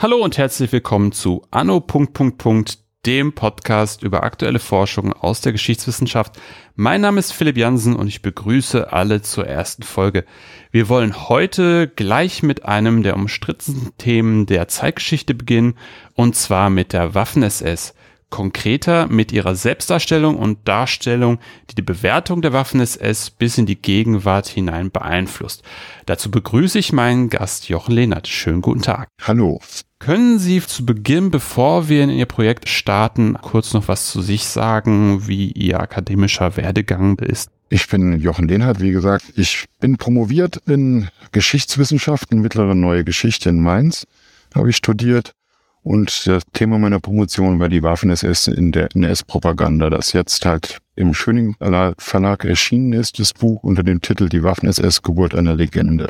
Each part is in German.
Hallo und herzlich willkommen zu Anno. dem Podcast über aktuelle Forschung aus der Geschichtswissenschaft. Mein Name ist Philipp Jansen und ich begrüße alle zur ersten Folge. Wir wollen heute gleich mit einem der umstrittensten Themen der Zeitgeschichte beginnen und zwar mit der Waffen-SS konkreter mit ihrer Selbstdarstellung und Darstellung, die die Bewertung der Waffen-SS bis in die Gegenwart hinein beeinflusst. Dazu begrüße ich meinen Gast Jochen Lehnert. Schönen guten Tag. Hallo. Können Sie zu Beginn, bevor wir in Ihr Projekt starten, kurz noch was zu sich sagen, wie Ihr akademischer Werdegang ist? Ich bin Jochen Lehnhardt, wie gesagt. Ich bin promoviert in Geschichtswissenschaften, mittlere neue Geschichte in Mainz, habe ich studiert und das Thema meiner Promotion war die Waffen-SS in der NS-Propaganda, das jetzt halt im Schöning Verlag erschienen ist, das Buch unter dem Titel Die Waffen-SS, Geburt einer Legende.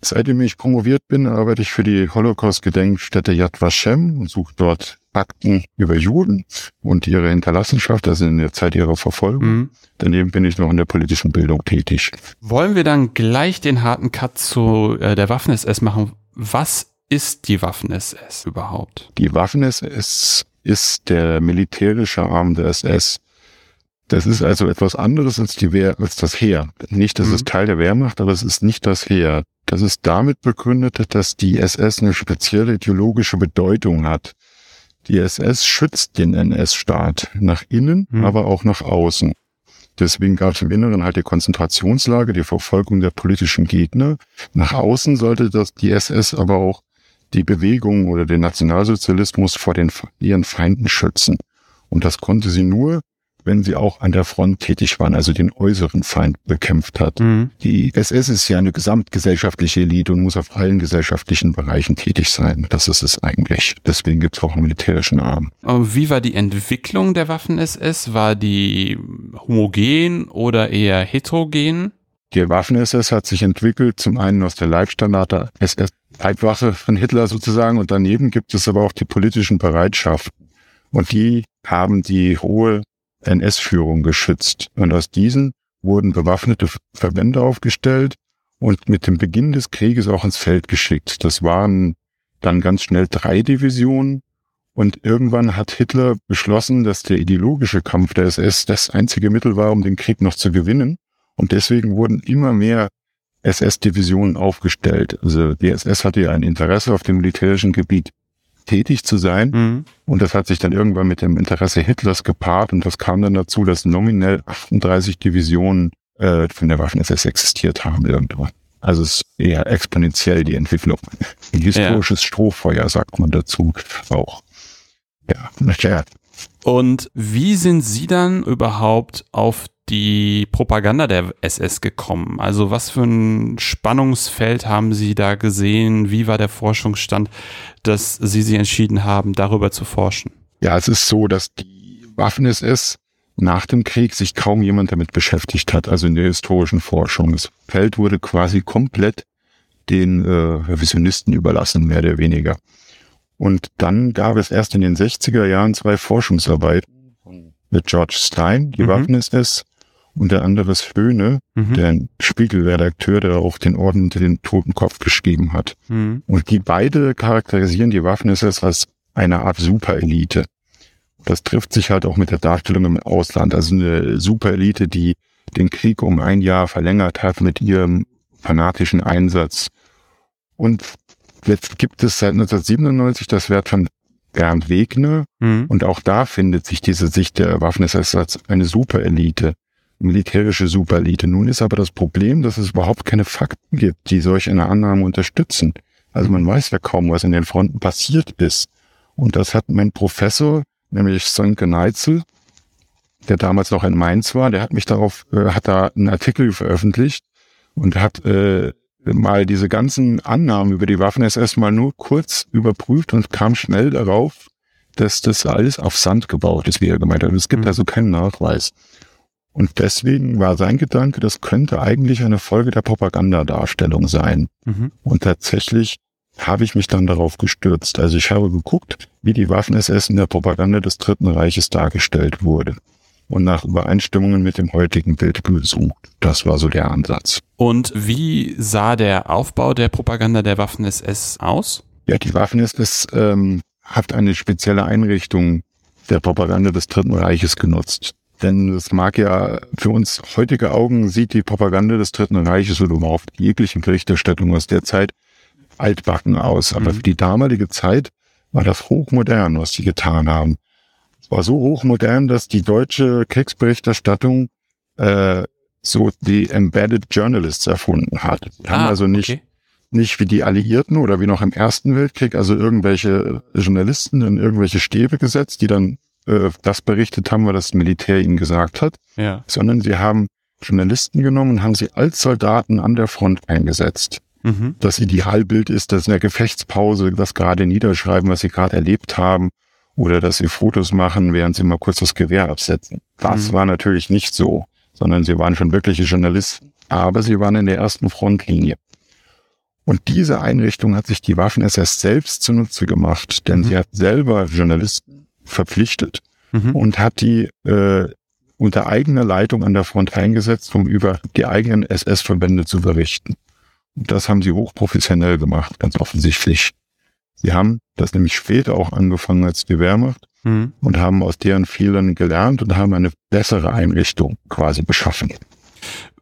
Seitdem ich promoviert bin, arbeite ich für die Holocaust-Gedenkstätte Yad Vashem und suche dort Akten über Juden und ihre Hinterlassenschaft, also in der Zeit ihrer Verfolgung. Mhm. Daneben bin ich noch in der politischen Bildung tätig. Wollen wir dann gleich den harten Cut zu äh, der Waffen-SS machen? Was ist die Waffen-SS überhaupt? Die Waffen-SS ist der militärische Arm der SS. Das ist also etwas anderes als, die Wehr, als das Heer. Nicht, dass mhm. es Teil der Wehrmacht, aber es ist nicht das Heer. Das ist damit begründet, dass die SS eine spezielle ideologische Bedeutung hat. Die SS schützt den NS-Staat nach innen, mhm. aber auch nach außen. Deswegen gab es im Inneren halt die Konzentrationslage, die Verfolgung der politischen Gegner. Nach außen sollte das die SS aber auch die Bewegung oder den Nationalsozialismus vor den, ihren Feinden schützen. Und das konnte sie nur, wenn sie auch an der Front tätig waren, also den äußeren Feind bekämpft hat. Mhm. Die SS ist ja eine gesamtgesellschaftliche Elite und muss auf allen gesellschaftlichen Bereichen tätig sein. Das ist es eigentlich. Deswegen gibt es auch einen militärischen Arm. Wie war die Entwicklung der Waffen-SS? War die homogen oder eher heterogen? Die Waffen-SS hat sich entwickelt, zum einen aus der Leibstandard der SS Leibwache von Hitler sozusagen und daneben gibt es aber auch die politischen Bereitschaften und die haben die hohe NS-Führung geschützt und aus diesen wurden bewaffnete Verbände aufgestellt und mit dem Beginn des Krieges auch ins Feld geschickt. Das waren dann ganz schnell drei Divisionen und irgendwann hat Hitler beschlossen, dass der ideologische Kampf der SS das einzige Mittel war, um den Krieg noch zu gewinnen. Und deswegen wurden immer mehr SS-Divisionen aufgestellt. Also die SS hatte ja ein Interesse auf dem militärischen Gebiet tätig zu sein. Mhm. Und das hat sich dann irgendwann mit dem Interesse Hitlers gepaart. Und das kam dann dazu, dass nominell 38 Divisionen äh, von der Waffen-SS existiert haben irgendwann. Also es ist eher exponentiell die Entwicklung. Ein historisches ja. Strohfeuer sagt man dazu auch. Ja, na Und wie sind Sie dann überhaupt auf die Propaganda der SS gekommen? Also was für ein Spannungsfeld haben Sie da gesehen? Wie war der Forschungsstand, dass Sie sich entschieden haben, darüber zu forschen? Ja, es ist so, dass die Waffen-SS nach dem Krieg sich kaum jemand damit beschäftigt hat, also in der historischen Forschung. Das Feld wurde quasi komplett den äh, Revisionisten überlassen, mehr oder weniger. Und dann gab es erst in den 60er Jahren zwei Forschungsarbeiten mit George Stein, die mhm. Waffen-SS, und der andere ist Höhne, mhm. der Spiegelredakteur, der auch den Orden unter den Totenkopf geschrieben hat. Mhm. Und die beide charakterisieren die Waffen-SS als eine Art Superelite. Das trifft sich halt auch mit der Darstellung im Ausland. Also eine Superelite, die den Krieg um ein Jahr verlängert hat mit ihrem fanatischen Einsatz. Und jetzt gibt es seit 1997 das Wert von Bernd Wegner. Mhm. Und auch da findet sich diese Sicht der Waffen-SS als eine Superelite militärische Superelite. Nun ist aber das Problem, dass es überhaupt keine Fakten gibt, die solch eine Annahme unterstützen. Also man weiß ja kaum, was in den Fronten passiert ist. Und das hat mein Professor, nämlich Sönke Neitzel, der damals noch in Mainz war, der hat mich darauf, äh, hat da einen Artikel veröffentlicht und hat äh, mal diese ganzen Annahmen über die Waffen-SS mal nur kurz überprüft und kam schnell darauf, dass das alles auf Sand gebaut ist, wie er gemeint hat. Es gibt mhm. also keinen Nachweis. Und deswegen war sein Gedanke, das könnte eigentlich eine Folge der Propagandadarstellung sein. Mhm. Und tatsächlich habe ich mich dann darauf gestürzt. Also ich habe geguckt, wie die Waffen-SS in der Propaganda des Dritten Reiches dargestellt wurde. Und nach Übereinstimmungen mit dem heutigen Bild gesucht. Das war so der Ansatz. Und wie sah der Aufbau der Propaganda der Waffen-SS aus? Ja, die Waffen-SS ähm, hat eine spezielle Einrichtung der Propaganda des Dritten Reiches genutzt. Denn es mag ja für uns heutige Augen sieht die Propaganda des Dritten Reiches oder überhaupt jegliche Berichterstattung aus der Zeit altbacken aus. Aber mhm. für die damalige Zeit war das hochmodern, was sie getan haben. Es war so hochmodern, dass die deutsche Kriegsberichterstattung äh, so die Embedded Journalists erfunden hat. Die ah, haben also nicht, okay. nicht wie die Alliierten oder wie noch im Ersten Weltkrieg, also irgendwelche Journalisten in irgendwelche Stäbe gesetzt, die dann äh, das berichtet haben, was das Militär ihnen gesagt hat, ja. sondern sie haben Journalisten genommen und haben sie als Soldaten an der Front eingesetzt. Mhm. Das Idealbild ist, dass in der Gefechtspause das gerade niederschreiben, was sie gerade erlebt haben, oder dass sie Fotos machen, während sie mal kurz das Gewehr absetzen. Das mhm. war natürlich nicht so, sondern sie waren schon wirkliche Journalisten, aber sie waren in der ersten Frontlinie. Und diese Einrichtung hat sich die Waffen-SS selbst zunutze gemacht, denn mhm. sie hat selber Journalisten verpflichtet mhm. und hat die äh, unter eigener Leitung an der Front eingesetzt, um über die eigenen SS-Verbände zu berichten. Und das haben sie hochprofessionell gemacht, ganz offensichtlich. Sie haben das nämlich später auch angefangen als die Wehrmacht mhm. und haben aus deren Fehlern gelernt und haben eine bessere Einrichtung quasi beschaffen.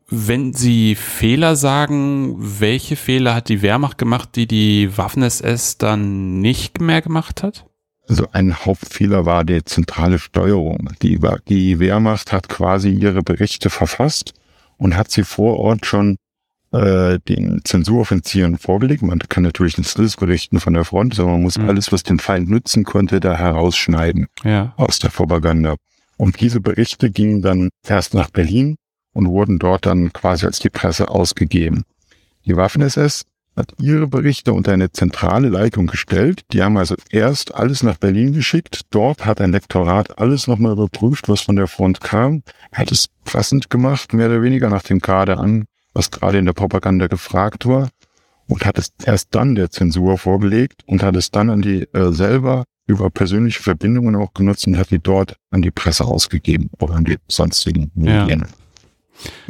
Wenn Sie Fehler sagen, welche Fehler hat die Wehrmacht gemacht, die die Waffen-SS dann nicht mehr gemacht hat? Also ein Hauptfehler war die zentrale Steuerung. Die, die Wehrmacht hat quasi ihre Berichte verfasst und hat sie vor Ort schon äh, den Zensuroffenzieren vorgelegt. Man kann natürlich nicht alles berichten von der Front, aber man muss mhm. alles, was den Feind nützen konnte, da herausschneiden ja. aus der Propaganda. Und diese Berichte gingen dann erst nach Berlin und wurden dort dann quasi als die Presse ausgegeben. Die Waffen-SS hat ihre Berichte unter eine zentrale Leitung gestellt. Die haben also erst alles nach Berlin geschickt. Dort hat ein Lektorat alles nochmal überprüft, was von der Front kam, hat es passend gemacht, mehr oder weniger nach dem Kader an, was gerade in der Propaganda gefragt war und hat es erst dann der Zensur vorgelegt und hat es dann an die äh, selber über persönliche Verbindungen auch genutzt und hat die dort an die Presse ausgegeben oder an die sonstigen Medien. Ja.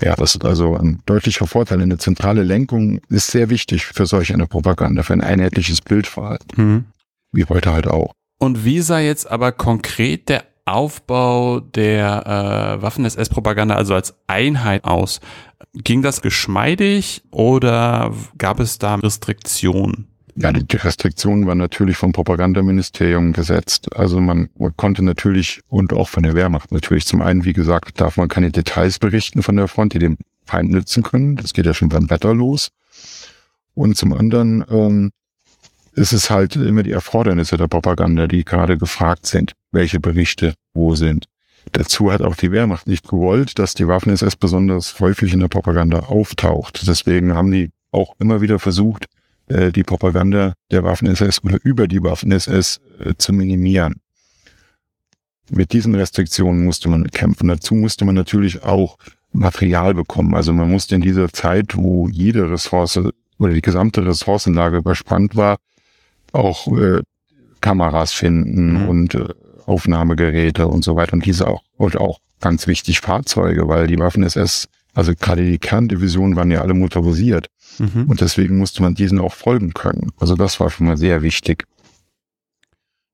Ja, das ist also ein deutlicher Vorteil. Eine zentrale Lenkung ist sehr wichtig für solch eine Propaganda, für ein einheitliches Bild vor allem. Mhm. Wie heute halt auch. Und wie sah jetzt aber konkret der Aufbau der äh, Waffen-SS-Propaganda, also als Einheit aus? Ging das geschmeidig oder gab es da Restriktionen? Ja, die Restriktionen waren natürlich vom Propagandaministerium gesetzt. Also man, konnte natürlich und auch von der Wehrmacht natürlich zum einen, wie gesagt, darf man keine Details berichten von der Front, die dem Feind nützen können. Das geht ja schon beim Wetter los. Und zum anderen ähm, ist es halt immer die Erfordernisse der Propaganda, die gerade gefragt sind, welche Berichte wo sind. Dazu hat auch die Wehrmacht nicht gewollt, dass die Waffen-SS besonders häufig in der Propaganda auftaucht. Deswegen haben die auch immer wieder versucht, äh, die Propaganda der Waffen-SS oder über die Waffen-SS äh, zu minimieren. Mit diesen Restriktionen musste man kämpfen. Dazu musste man natürlich auch Material bekommen. Also man musste in dieser Zeit, wo jede Ressource oder die gesamte Ressourcenlage überspannt war, auch äh, Kameras finden mhm. und äh, Aufnahmegeräte und so weiter. Und diese auch, und auch ganz wichtig Fahrzeuge, weil die Waffen-SS, also gerade die Kerndivisionen waren ja alle motorisiert. Mhm. Und deswegen musste man diesen auch folgen können. Also das war schon mal sehr wichtig.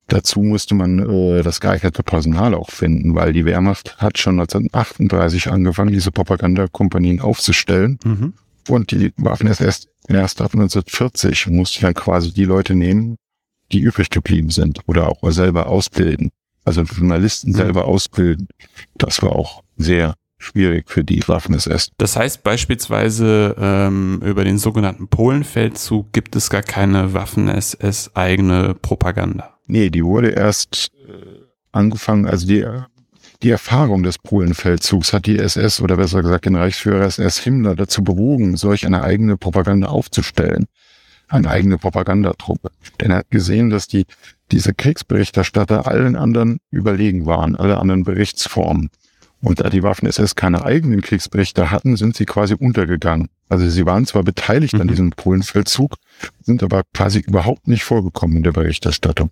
Dazu musste man äh, das geeignete Personal auch finden, weil die Wehrmacht hat schon 1938 angefangen, diese Propagandakompanien aufzustellen. Mhm. Und die Waffen erst, erst ab 1940 musste ja quasi die Leute nehmen, die übrig geblieben sind oder auch selber ausbilden. Also Journalisten mhm. selber ausbilden. Das war auch sehr schwierig für die Waffen-SS. Das heißt beispielsweise ähm, über den sogenannten Polenfeldzug gibt es gar keine Waffen-SS eigene Propaganda. Nee, die wurde erst äh, angefangen, also die, die Erfahrung des Polenfeldzugs hat die SS oder besser gesagt den Reichsführer SS Himmler dazu bewogen, solch eine eigene Propaganda aufzustellen. Eine eigene Propagandatruppe. Denn er hat gesehen, dass die, diese Kriegsberichterstatter allen anderen überlegen waren, alle anderen Berichtsformen. Und da die Waffen-SS keine eigenen Kriegsberichte hatten, sind sie quasi untergegangen. Also sie waren zwar beteiligt mhm. an diesem Polenfeldzug, sind aber quasi überhaupt nicht vorgekommen in der Berichterstattung.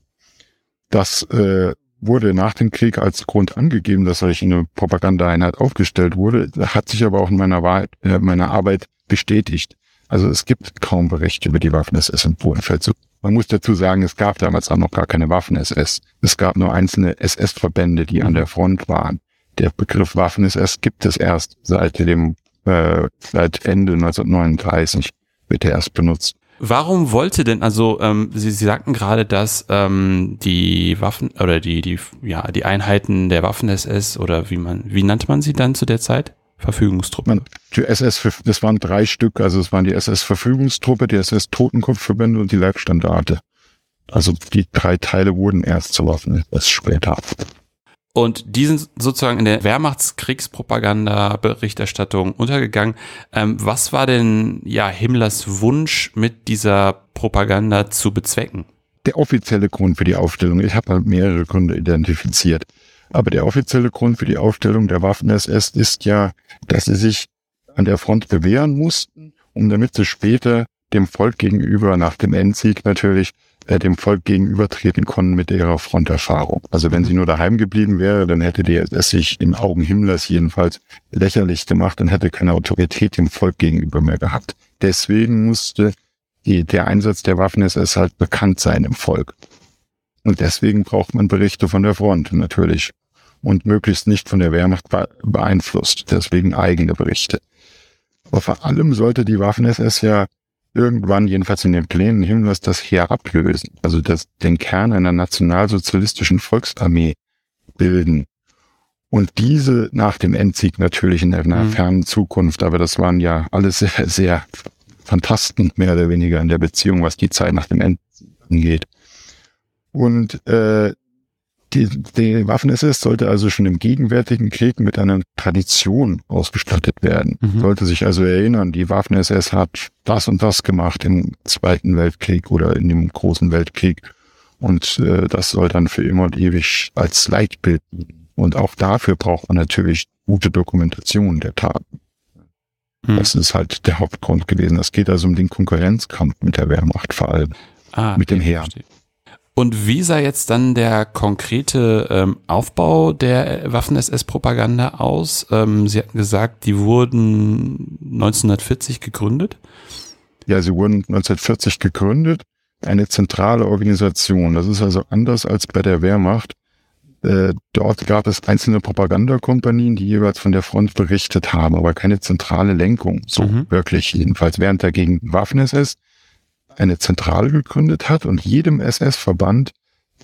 Das äh, wurde nach dem Krieg als Grund angegeben, dass solch eine Propagandaeinheit aufgestellt wurde, hat sich aber auch in meiner, Wahrheit, äh, meiner Arbeit bestätigt. Also es gibt kaum Berichte über die Waffen-SS im Polenfeldzug. Man muss dazu sagen, es gab damals auch noch gar keine Waffen-SS. Es gab nur einzelne SS-Verbände, die an der Front waren. Der Begriff Waffen-SS gibt es erst seit dem äh, seit Ende 1939 wird er erst benutzt. Warum wollte denn, also ähm, Sie, Sie sagten gerade, dass ähm, die Waffen oder die, die, ja, die Einheiten der Waffen-SS oder wie man, wie nannte man sie dann zu der Zeit? Verfügungstruppen. Die SS, das waren drei Stück, also es waren die SS-Verfügungstruppe, die SS-Totenkopfverbände und die Leibstandarte. Also die drei Teile wurden erst zur Waffen-SS später. Und die sind sozusagen in der Wehrmachtskriegspropaganda-Berichterstattung untergegangen. Ähm, was war denn ja Himmlers Wunsch mit dieser Propaganda zu bezwecken? Der offizielle Grund für die Aufstellung, ich habe halt mehrere Gründe identifiziert. Aber der offizielle Grund für die Aufstellung der Waffen-SS ist ja, dass sie sich an der Front bewähren mussten, um damit sie später dem Volk gegenüber, nach dem Endsieg natürlich, äh, dem Volk gegenübertreten konnten mit ihrer Fronterfahrung. Also wenn sie nur daheim geblieben wäre, dann hätte die es sich in Augen Himmlers jedenfalls lächerlich gemacht und hätte keine Autorität dem Volk gegenüber mehr gehabt. Deswegen musste die, der Einsatz der Waffen-SS halt bekannt sein im Volk. Und deswegen braucht man Berichte von der Front natürlich. Und möglichst nicht von der Wehrmacht beeinflusst. Deswegen eigene Berichte. Aber vor allem sollte die Waffen-SS ja irgendwann, jedenfalls in den Plänen Himmlers, das Heer ablösen, also das, den Kern einer nationalsozialistischen Volksarmee bilden. Und diese nach dem Endsieg natürlich in einer mhm. fernen Zukunft, aber das waren ja alles sehr, sehr Fantasten, mehr oder weniger in der Beziehung, was die Zeit nach dem Endsieg angeht. Und äh, die, die Waffen-SS sollte also schon im gegenwärtigen Krieg mit einer Tradition ausgestattet werden. Mhm. Sollte sich also erinnern, die Waffen-SS hat das und das gemacht im Zweiten Weltkrieg oder in dem Großen Weltkrieg. Und äh, das soll dann für immer und ewig als Leitbild dienen. Und auch dafür braucht man natürlich gute Dokumentation der Taten. Mhm. Das ist halt der Hauptgrund gewesen. Es geht also um den Konkurrenzkampf mit der Wehrmacht vor allem. Ah, mit dem Heer. Verstehe. Und wie sah jetzt dann der konkrete ähm, Aufbau der Waffen-SS-Propaganda aus? Ähm, Sie hatten gesagt, die wurden 1940 gegründet. Ja, sie wurden 1940 gegründet. Eine zentrale Organisation. Das ist also anders als bei der Wehrmacht. Äh, dort gab es einzelne Propagandakompanien, die jeweils von der Front berichtet haben, aber keine zentrale Lenkung. So mhm. wirklich jedenfalls. Während dagegen Waffen-SS eine Zentrale gegründet hat und jedem SS-Verband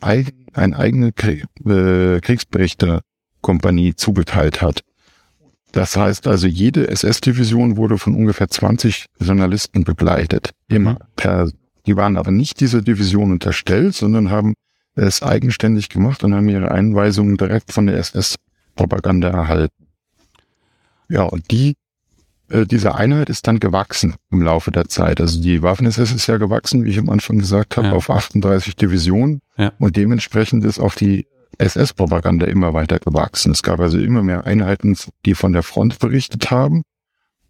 ein, eine eigene äh, Kriegsberichterkompanie zugeteilt hat. Das heißt also, jede SS-Division wurde von ungefähr 20 Journalisten begleitet. Immer. Mhm. Per, die waren aber nicht dieser Division unterstellt, sondern haben es eigenständig gemacht und haben ihre Einweisungen direkt von der SS-Propaganda erhalten. Ja, und die äh, diese Einheit ist dann gewachsen im Laufe der Zeit. Also die Waffen-SS ist ja gewachsen, wie ich am Anfang gesagt habe, ja. auf 38 Divisionen ja. und dementsprechend ist auch die SS-Propaganda immer weiter gewachsen. Es gab also immer mehr Einheiten, die von der Front berichtet haben,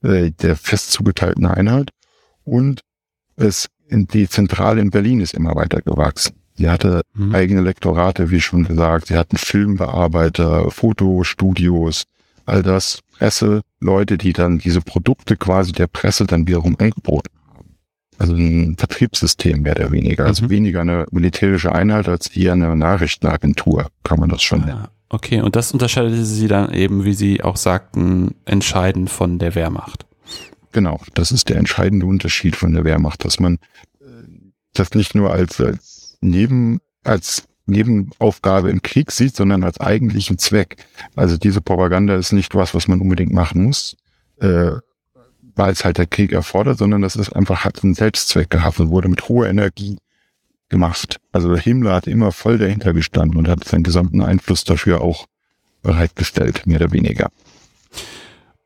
äh, der fest zugeteilten Einheit und es in die Zentrale in Berlin ist immer weiter gewachsen. Sie hatte mhm. eigene Lektorate, wie schon gesagt. Sie hatten Filmbearbeiter, Fotostudios, all das Presse, Leute, die dann diese Produkte quasi der Presse dann wiederum angeboten haben. Also ein Vertriebssystem mehr oder weniger. Also mhm. weniger eine militärische Einheit als eher eine Nachrichtenagentur, kann man das schon nennen. Ah, okay, und das unterscheidet sie dann eben, wie Sie auch sagten, entscheidend von der Wehrmacht. Genau, das ist der entscheidende Unterschied von der Wehrmacht, dass man äh, das nicht nur als, als neben, als Nebenaufgabe im Krieg sieht, sondern als eigentlichen Zweck. Also diese Propaganda ist nicht was, was man unbedingt machen muss, äh, weil es halt der Krieg erfordert, sondern das ist einfach, hat einen Selbstzweck gehabt und wurde mit hoher Energie gemacht. Also Himmler hat immer voll dahinter gestanden und hat seinen gesamten Einfluss dafür auch bereitgestellt, mehr oder weniger.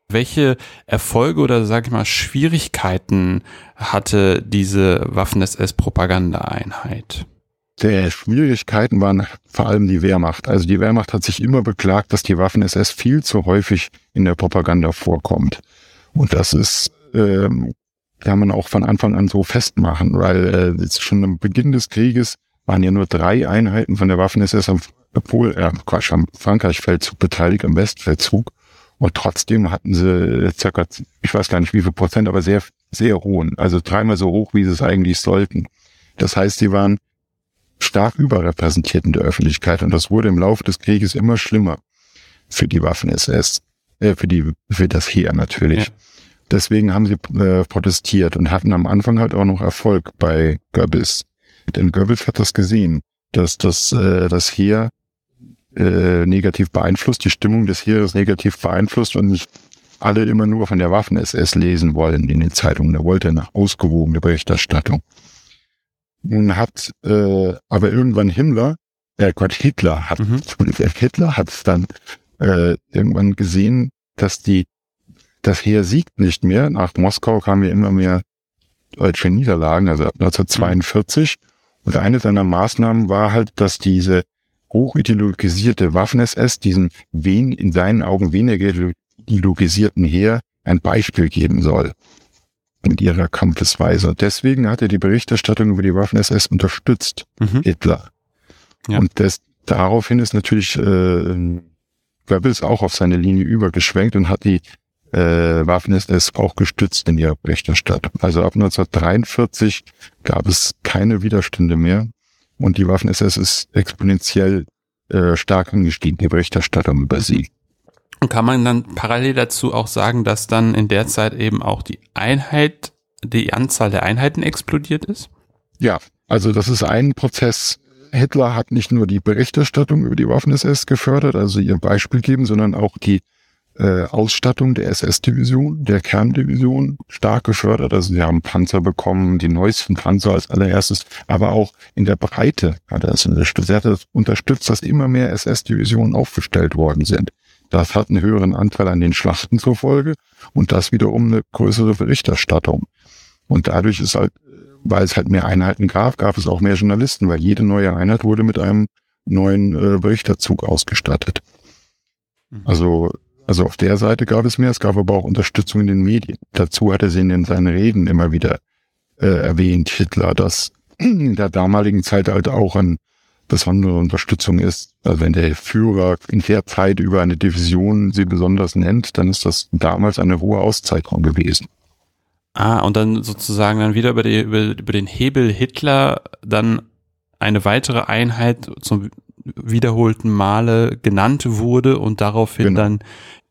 Welche Erfolge oder sage ich mal Schwierigkeiten hatte diese Waffen-SS-Propagandaeinheit? Der Schwierigkeiten waren vor allem die Wehrmacht. Also die Wehrmacht hat sich immer beklagt, dass die Waffen-SS viel zu häufig in der Propaganda vorkommt. Und das ist, ähm, kann man auch von Anfang an so festmachen, weil äh, schon am Beginn des Krieges waren ja nur drei Einheiten von der Waffen-SS am, obwohl, äh, Quatsch, am Frankreich-Feldzug beteiligt, am Westfeldzug. Und trotzdem hatten sie circa, ich weiß gar nicht wie viel Prozent, aber sehr, sehr hohen. Also dreimal so hoch, wie sie es eigentlich sollten Das heißt, sie waren stark überrepräsentiert in der Öffentlichkeit und das wurde im Laufe des Krieges immer schlimmer für die Waffen-SS, äh, für die, für das Heer natürlich. Ja. Deswegen haben sie äh, protestiert und hatten am Anfang halt auch noch Erfolg bei Goebbels. Denn Goebbels hat das gesehen, dass das, äh, das Heer äh, negativ beeinflusst, die Stimmung des Heeres negativ beeinflusst und nicht alle immer nur von der Waffen-SS lesen wollen in den Zeitungen. Er wollte eine ausgewogene Berichterstattung. Nun hat äh, aber irgendwann Himmler, äh Gott, Hitler hat, mhm. Hitler hat es dann äh, irgendwann gesehen, dass die das Heer siegt nicht mehr. Nach Moskau kamen ja immer mehr deutsche Niederlagen, also ab 1942. Mhm. Und eine seiner Maßnahmen war halt, dass diese hochideologisierte Waffen-SS diesen wen, in seinen Augen weniger ideologisierten Heer ein Beispiel geben soll mit ihrer Kampfesweise. Deswegen hat er die Berichterstattung über die Waffen-SS unterstützt, mhm. Hitler. Ja. Und das, daraufhin ist natürlich äh, Goebbels auch auf seine Linie übergeschwenkt und hat die äh, Waffen-SS auch gestützt in ihrer Berichterstattung. Also ab 1943 gab es keine Widerstände mehr und die Waffen-SS ist exponentiell äh, stark angestiegen, die Berichterstattung über sie. Und kann man dann parallel dazu auch sagen, dass dann in der Zeit eben auch die Einheit, die Anzahl der Einheiten explodiert ist? Ja, also das ist ein Prozess. Hitler hat nicht nur die Berichterstattung über die Waffen-SS gefördert, also ihr Beispiel geben, sondern auch die äh, Ausstattung der SS-Division, der Kerndivision stark gefördert. Also sie haben Panzer bekommen, die neuesten Panzer als allererstes, aber auch in der Breite hat er es unterstützt. Er hat es unterstützt, dass immer mehr SS-Divisionen aufgestellt worden sind. Das hat einen höheren Anteil an den Schlachten zur Folge und das wiederum eine größere Berichterstattung. Und dadurch ist halt, weil es halt mehr Einheiten gab, gab es auch mehr Journalisten, weil jede neue Einheit wurde mit einem neuen äh, Berichterzug ausgestattet. Mhm. Also, also auf der Seite gab es mehr, es gab aber auch Unterstützung in den Medien. Dazu hat er sie in seinen Reden immer wieder äh, erwähnt, Hitler, dass in der damaligen Zeit halt auch ein besondere Unterstützung ist. Also wenn der Führer in der Zeit über eine Division sie besonders nennt, dann ist das damals eine hohe Auszeichnung gewesen. Ah, und dann sozusagen dann wieder über, die, über, über den Hebel Hitler dann eine weitere Einheit zum wiederholten Male genannt wurde und daraufhin genau. dann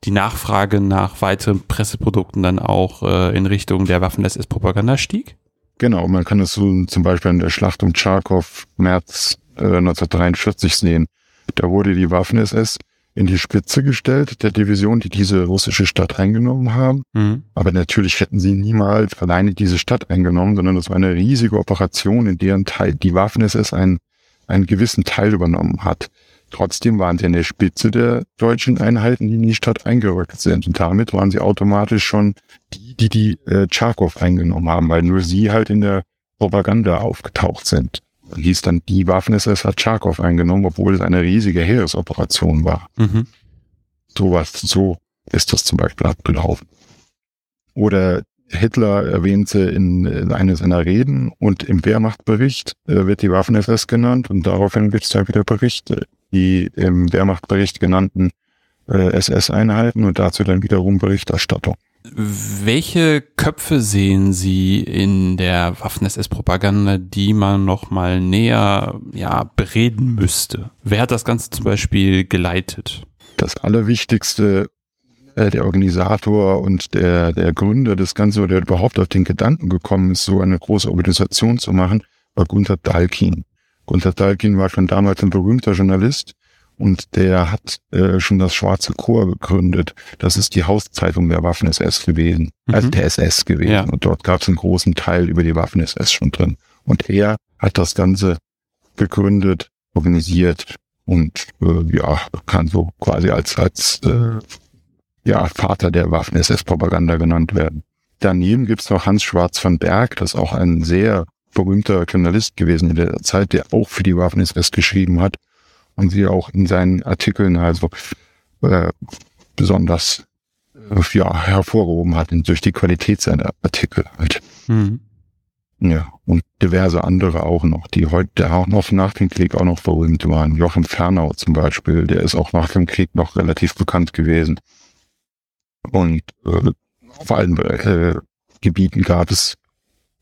die Nachfrage nach weiteren Presseprodukten dann auch äh, in Richtung der Waffen-SS-Propaganda stieg? Genau, man kann es so zum Beispiel in der Schlacht um Charkow März 1943 sehen. Da wurde die Waffen-SS in die Spitze gestellt der Division, die diese russische Stadt eingenommen haben. Mhm. Aber natürlich hätten sie niemals alleine diese Stadt eingenommen, sondern das war eine riesige Operation, in deren Teil die Waffen-SS einen, einen gewissen Teil übernommen hat. Trotzdem waren sie an der Spitze der deutschen Einheiten, die in die Stadt eingerückt sind. Und damit waren sie automatisch schon die, die die äh, Charkow eingenommen haben, weil nur sie halt in der Propaganda aufgetaucht sind hieß dann, die Waffen-SS hat Charkow eingenommen, obwohl es eine riesige Heeresoperation war. Mhm. was, so ist das zum Beispiel abgelaufen. Oder Hitler erwähnte in, in einer seiner Reden und im Wehrmachtbericht äh, wird die Waffen-SS genannt und daraufhin gibt es da wieder Berichte, die im Wehrmachtbericht genannten äh, SS-Einheiten und dazu dann wiederum Berichterstattung. Welche Köpfe sehen Sie in der Waffen-SS-Propaganda, die man noch mal näher ja, bereden müsste? Wer hat das Ganze zum Beispiel geleitet? Das Allerwichtigste, äh, der Organisator und der, der Gründer des Ganzen, der überhaupt auf den Gedanken gekommen ist, so eine große Organisation zu machen, war Gunther Dalkin. Gunther Dalkin war schon damals ein berühmter Journalist und der hat äh, schon das Schwarze Chor gegründet. Das ist die Hauszeitung der Waffen-SS gewesen, mhm. also der SS gewesen. Ja. Und dort gab es einen großen Teil über die Waffen-SS schon drin. Und er hat das Ganze gegründet, organisiert und äh, ja, kann so quasi als, als äh, ja, Vater der Waffen-SS-Propaganda genannt werden. Daneben gibt's noch Hans Schwarz von Berg, das ist auch ein sehr berühmter Journalist gewesen in der Zeit, der auch für die Waffen-SS geschrieben hat und sie auch in seinen Artikeln also äh, besonders äh, ja, hervorgehoben hat durch die Qualität seiner Artikel halt. Mhm. Ja, und diverse andere auch noch, die heute auch noch nach dem Krieg auch noch berühmt waren. Joachim Fernau zum Beispiel, der ist auch nach dem Krieg noch relativ bekannt gewesen. Und äh, auf allen äh, Gebieten gab es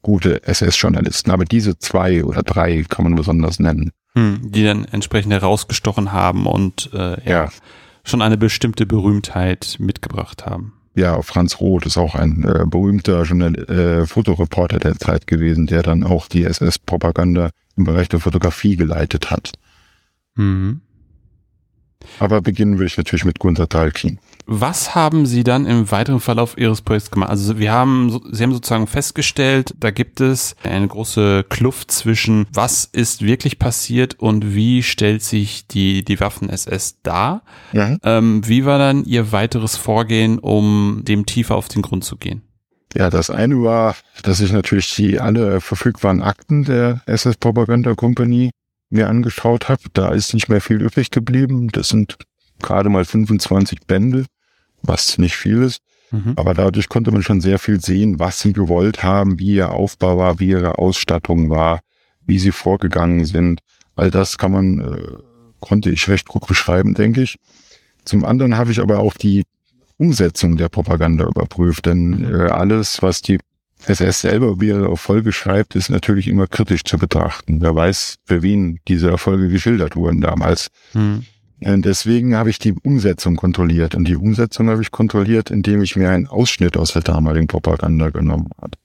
gute SS-Journalisten, aber diese zwei oder drei kann man besonders nennen. Hm, die dann entsprechend herausgestochen haben und äh, ja, schon eine bestimmte Berühmtheit mitgebracht haben. Ja, Franz Roth ist auch ein äh, berühmter Journal äh, Fotoreporter der Zeit gewesen, der dann auch die SS-Propaganda im Bereich der Fotografie geleitet hat. Mhm. Aber beginnen will ich natürlich mit Gunther Thalkin. Was haben Sie dann im weiteren Verlauf Ihres Projekts gemacht? Also wir haben, Sie haben sozusagen festgestellt, da gibt es eine große Kluft zwischen, was ist wirklich passiert und wie stellt sich die, die Waffen-SS dar. Ja. Ähm, wie war dann Ihr weiteres Vorgehen, um dem tiefer auf den Grund zu gehen? Ja, das eine war, dass ich natürlich die alle verfügbaren Akten der SS Propaganda Company mir angeschaut habe. Da ist nicht mehr viel übrig geblieben. Das sind gerade mal 25 Bände, was nicht viel ist. Mhm. Aber dadurch konnte man schon sehr viel sehen, was sie gewollt haben, wie ihr Aufbau war, wie ihre Ausstattung war, wie sie vorgegangen sind. All das kann man, äh, konnte ich recht gut beschreiben, denke ich. Zum anderen habe ich aber auch die Umsetzung der Propaganda überprüft, denn mhm. äh, alles, was die SS selber, wie er Erfolge schreibt, ist natürlich immer kritisch zu betrachten. Wer weiß, für wen diese Erfolge geschildert wurden damals. Mhm. Deswegen habe ich die Umsetzung kontrolliert. Und die Umsetzung habe ich kontrolliert, indem ich mir einen Ausschnitt aus der damaligen Propaganda genommen habe.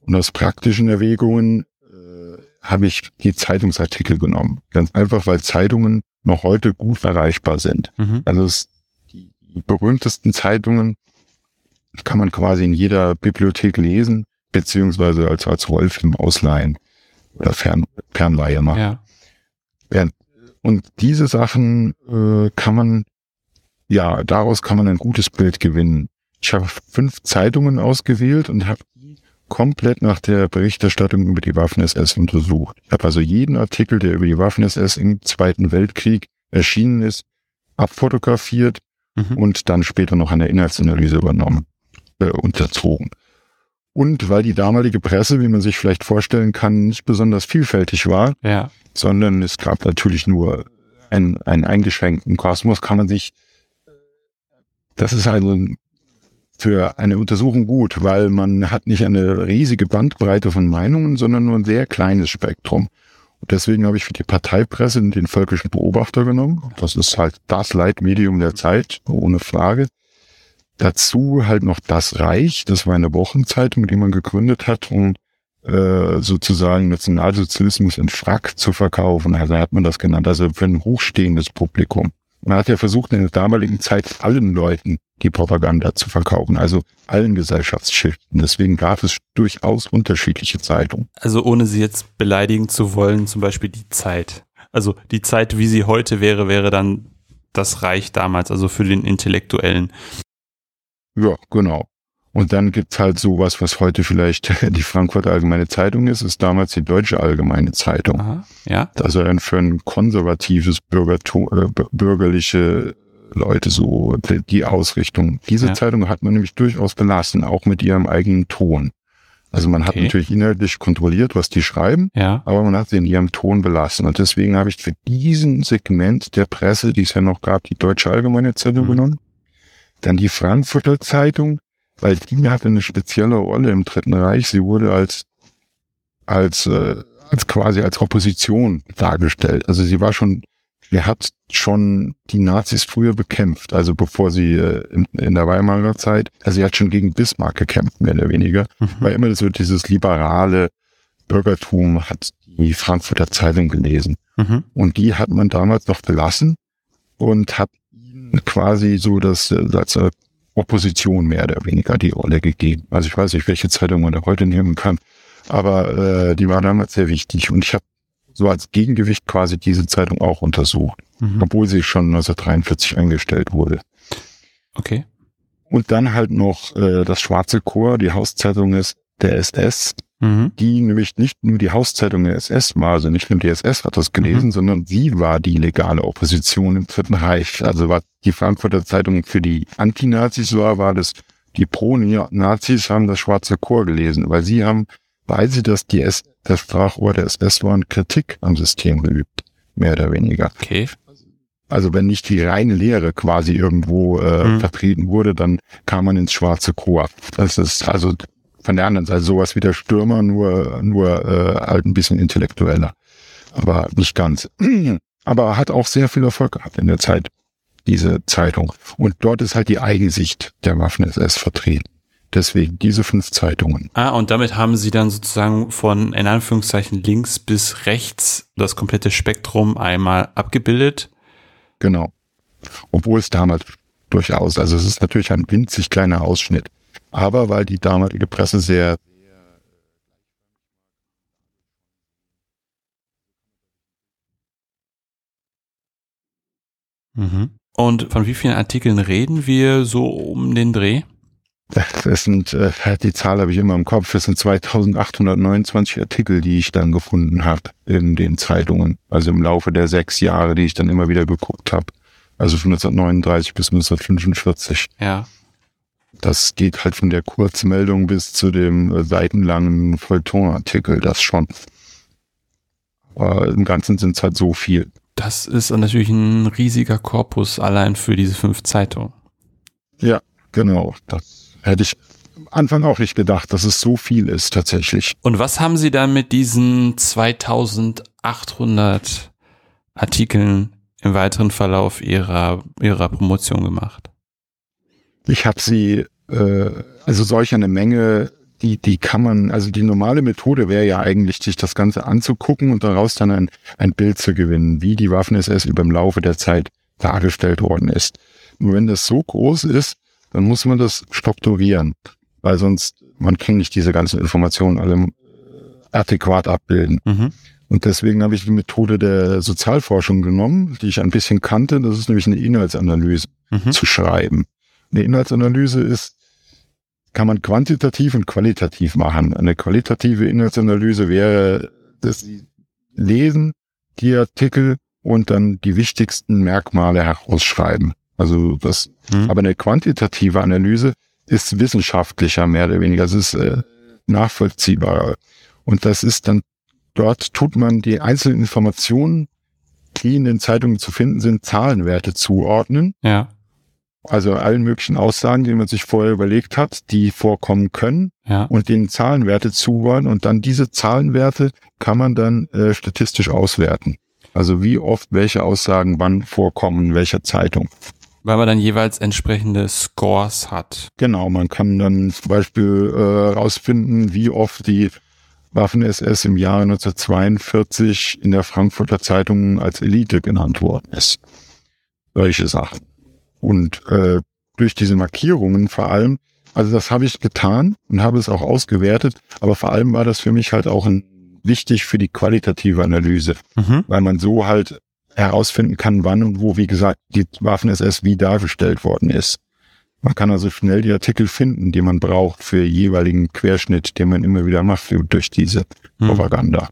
Und aus praktischen Erwägungen äh, habe ich die Zeitungsartikel genommen. Ganz einfach, weil Zeitungen noch heute gut erreichbar sind. Mhm. Also es, die berühmtesten Zeitungen kann man quasi in jeder Bibliothek lesen, beziehungsweise als, als Rollfilm ausleihen oder Fern, Fernleihe machen. Ja. Und diese Sachen äh, kann man, ja, daraus kann man ein gutes Bild gewinnen. Ich habe fünf Zeitungen ausgewählt und habe die komplett nach der Berichterstattung über die Waffen-SS untersucht. Ich habe also jeden Artikel, der über die Waffen-SS im Zweiten Weltkrieg erschienen ist, abfotografiert mhm. und dann später noch eine Inhaltsanalyse übernommen äh, unterzogen. Und weil die damalige Presse, wie man sich vielleicht vorstellen kann, nicht besonders vielfältig war, ja. sondern es gab natürlich nur einen, einen eingeschränkten Kosmos, kann man sich, das ist also für eine Untersuchung gut, weil man hat nicht eine riesige Bandbreite von Meinungen, sondern nur ein sehr kleines Spektrum. Und deswegen habe ich für die Parteipresse den völkischen Beobachter genommen. Das ist halt das Leitmedium der Zeit, ohne Frage. Dazu halt noch das Reich, das war eine Wochenzeitung, die man gegründet hat, um äh, sozusagen Nationalsozialismus in Frack zu verkaufen. Also hat man das genannt, also für ein hochstehendes Publikum. Man hat ja versucht, in der damaligen Zeit allen Leuten die Propaganda zu verkaufen, also allen Gesellschaftsschichten. Deswegen gab es durchaus unterschiedliche Zeitungen. Also ohne sie jetzt beleidigen zu wollen, zum Beispiel die Zeit. Also die Zeit, wie sie heute wäre, wäre dann das Reich damals, also für den Intellektuellen. Ja, genau. Und dann gibt's halt sowas, was heute vielleicht die Frankfurter Allgemeine Zeitung ist, ist damals die Deutsche Allgemeine Zeitung. Aha, ja. Also dann für ein konservatives Bürgertum, äh, bürgerliche Leute so die, Ausrichtung. Diese ja. Zeitung hat man nämlich durchaus belassen, auch mit ihrem eigenen Ton. Also man okay. hat natürlich inhaltlich kontrolliert, was die schreiben, ja. aber man hat sie in ihrem Ton belassen. Und deswegen habe ich für diesen Segment der Presse, die es ja noch gab, die Deutsche Allgemeine Zeitung mhm. genommen dann die Frankfurter Zeitung, weil die hatte eine spezielle Rolle im Dritten Reich. Sie wurde als, als, äh, als quasi als Opposition dargestellt. Also sie war schon, sie hat schon die Nazis früher bekämpft, also bevor sie äh, in, in der Weimarer Zeit, also sie hat schon gegen Bismarck gekämpft, mehr oder weniger, mhm. weil immer so dieses liberale Bürgertum hat die Frankfurter Zeitung gelesen. Mhm. Und die hat man damals noch belassen und hat quasi so das als Opposition mehr oder weniger die Rolle gegeben. Also ich weiß nicht, welche Zeitung man da heute nehmen kann, aber äh, die war damals sehr wichtig und ich habe so als Gegengewicht quasi diese Zeitung auch untersucht, mhm. obwohl sie schon 1943 eingestellt wurde. Okay. Und dann halt noch äh, das Schwarze Chor, die Hauszeitung ist der SS, mhm. die nämlich nicht nur die Hauszeitung der SS war, also nicht nur die SS hat das gelesen, mhm. sondern sie war die legale Opposition im Dritten Reich. Also was die Frankfurter Zeitung für die Antinazis war, war das, die Pro-Nazis haben das Schwarze Chor gelesen, weil sie haben, weil sie das, die S, das Sprachrohr der SS waren, Kritik am System geübt. Mehr oder weniger. Okay. Also wenn nicht die reine Lehre quasi irgendwo äh, mhm. vertreten wurde, dann kam man ins Schwarze Chor. Das ist also von der anderen Seite sowas wie der Stürmer, nur, nur äh, halt ein bisschen intellektueller. Aber nicht ganz. Aber hat auch sehr viel Erfolg gehabt in der Zeit, diese Zeitung. Und dort ist halt die Eigensicht der Waffen-SS vertreten. Deswegen diese fünf Zeitungen. Ah, und damit haben Sie dann sozusagen von, in Anführungszeichen, links bis rechts das komplette Spektrum einmal abgebildet. Genau. Obwohl es damals durchaus, also es ist natürlich ein winzig kleiner Ausschnitt. Aber weil die damalige Presse sehr, Mhm. Und von wie vielen Artikeln reden wir so um den Dreh? Das sind, äh, die Zahl habe ich immer im Kopf, das sind 2829 Artikel, die ich dann gefunden habe in den Zeitungen. Also im Laufe der sechs Jahre, die ich dann immer wieder geguckt habe. Also von 1939 bis 1945. Ja. Das geht halt von der Kurzmeldung bis zu dem äh, seitenlangen Feuilleton-Artikel, das schon. Aber im Ganzen sind es halt so viel. Das ist natürlich ein riesiger Korpus allein für diese fünf Zeitungen. Ja, genau. Das hätte ich am Anfang auch nicht gedacht, dass es so viel ist tatsächlich. Und was haben Sie dann mit diesen 2800 Artikeln im weiteren Verlauf Ihrer, Ihrer Promotion gemacht? Ich habe sie, äh, also solch eine Menge, die, die kann man, also die normale Methode wäre ja eigentlich, sich das Ganze anzugucken und daraus dann ein, ein Bild zu gewinnen, wie die Waffen-SS über im Laufe der Zeit dargestellt worden ist. Nur wenn das so groß ist, dann muss man das strukturieren, weil sonst, man kann nicht diese ganzen Informationen alle adäquat abbilden. Mhm. Und deswegen habe ich die Methode der Sozialforschung genommen, die ich ein bisschen kannte. Das ist nämlich eine Inhaltsanalyse Mhm. zu schreiben. Eine Inhaltsanalyse ist, kann man quantitativ und qualitativ machen. Eine qualitative Inhaltsanalyse wäre, dass Sie lesen die Artikel und dann die wichtigsten Merkmale herausschreiben. Also das, Mhm. aber eine quantitative Analyse ist wissenschaftlicher mehr oder weniger. Es ist äh, nachvollziehbarer. Und das ist dann, dort tut man die einzelnen Informationen, die in den Zeitungen zu finden sind, Zahlenwerte zuordnen. Ja, Also allen möglichen Aussagen, die man sich vorher überlegt hat, die vorkommen können ja. und den Zahlenwerte zuordnen. Und dann diese Zahlenwerte kann man dann äh, statistisch auswerten. Also wie oft welche Aussagen wann vorkommen, in welcher Zeitung. Weil man dann jeweils entsprechende Scores hat. Genau, man kann dann zum Beispiel äh, rausfinden, wie oft die Waffen-SS im Jahre 1942 in der Frankfurter Zeitung als Elite genannt worden ist. Solche Sachen. Und äh, durch diese Markierungen vor allem, also das habe ich getan und habe es auch ausgewertet, aber vor allem war das für mich halt auch ein, wichtig für die qualitative Analyse Mhm. weil man so halt herausfinden kann, wann und wo, wie gesagt, die Waffen-SS wie dargestellt worden ist. Man kann also schnell die Artikel finden, die man braucht für jeweiligen Querschnitt, den man immer wieder macht durch diese Mhm. Propaganda.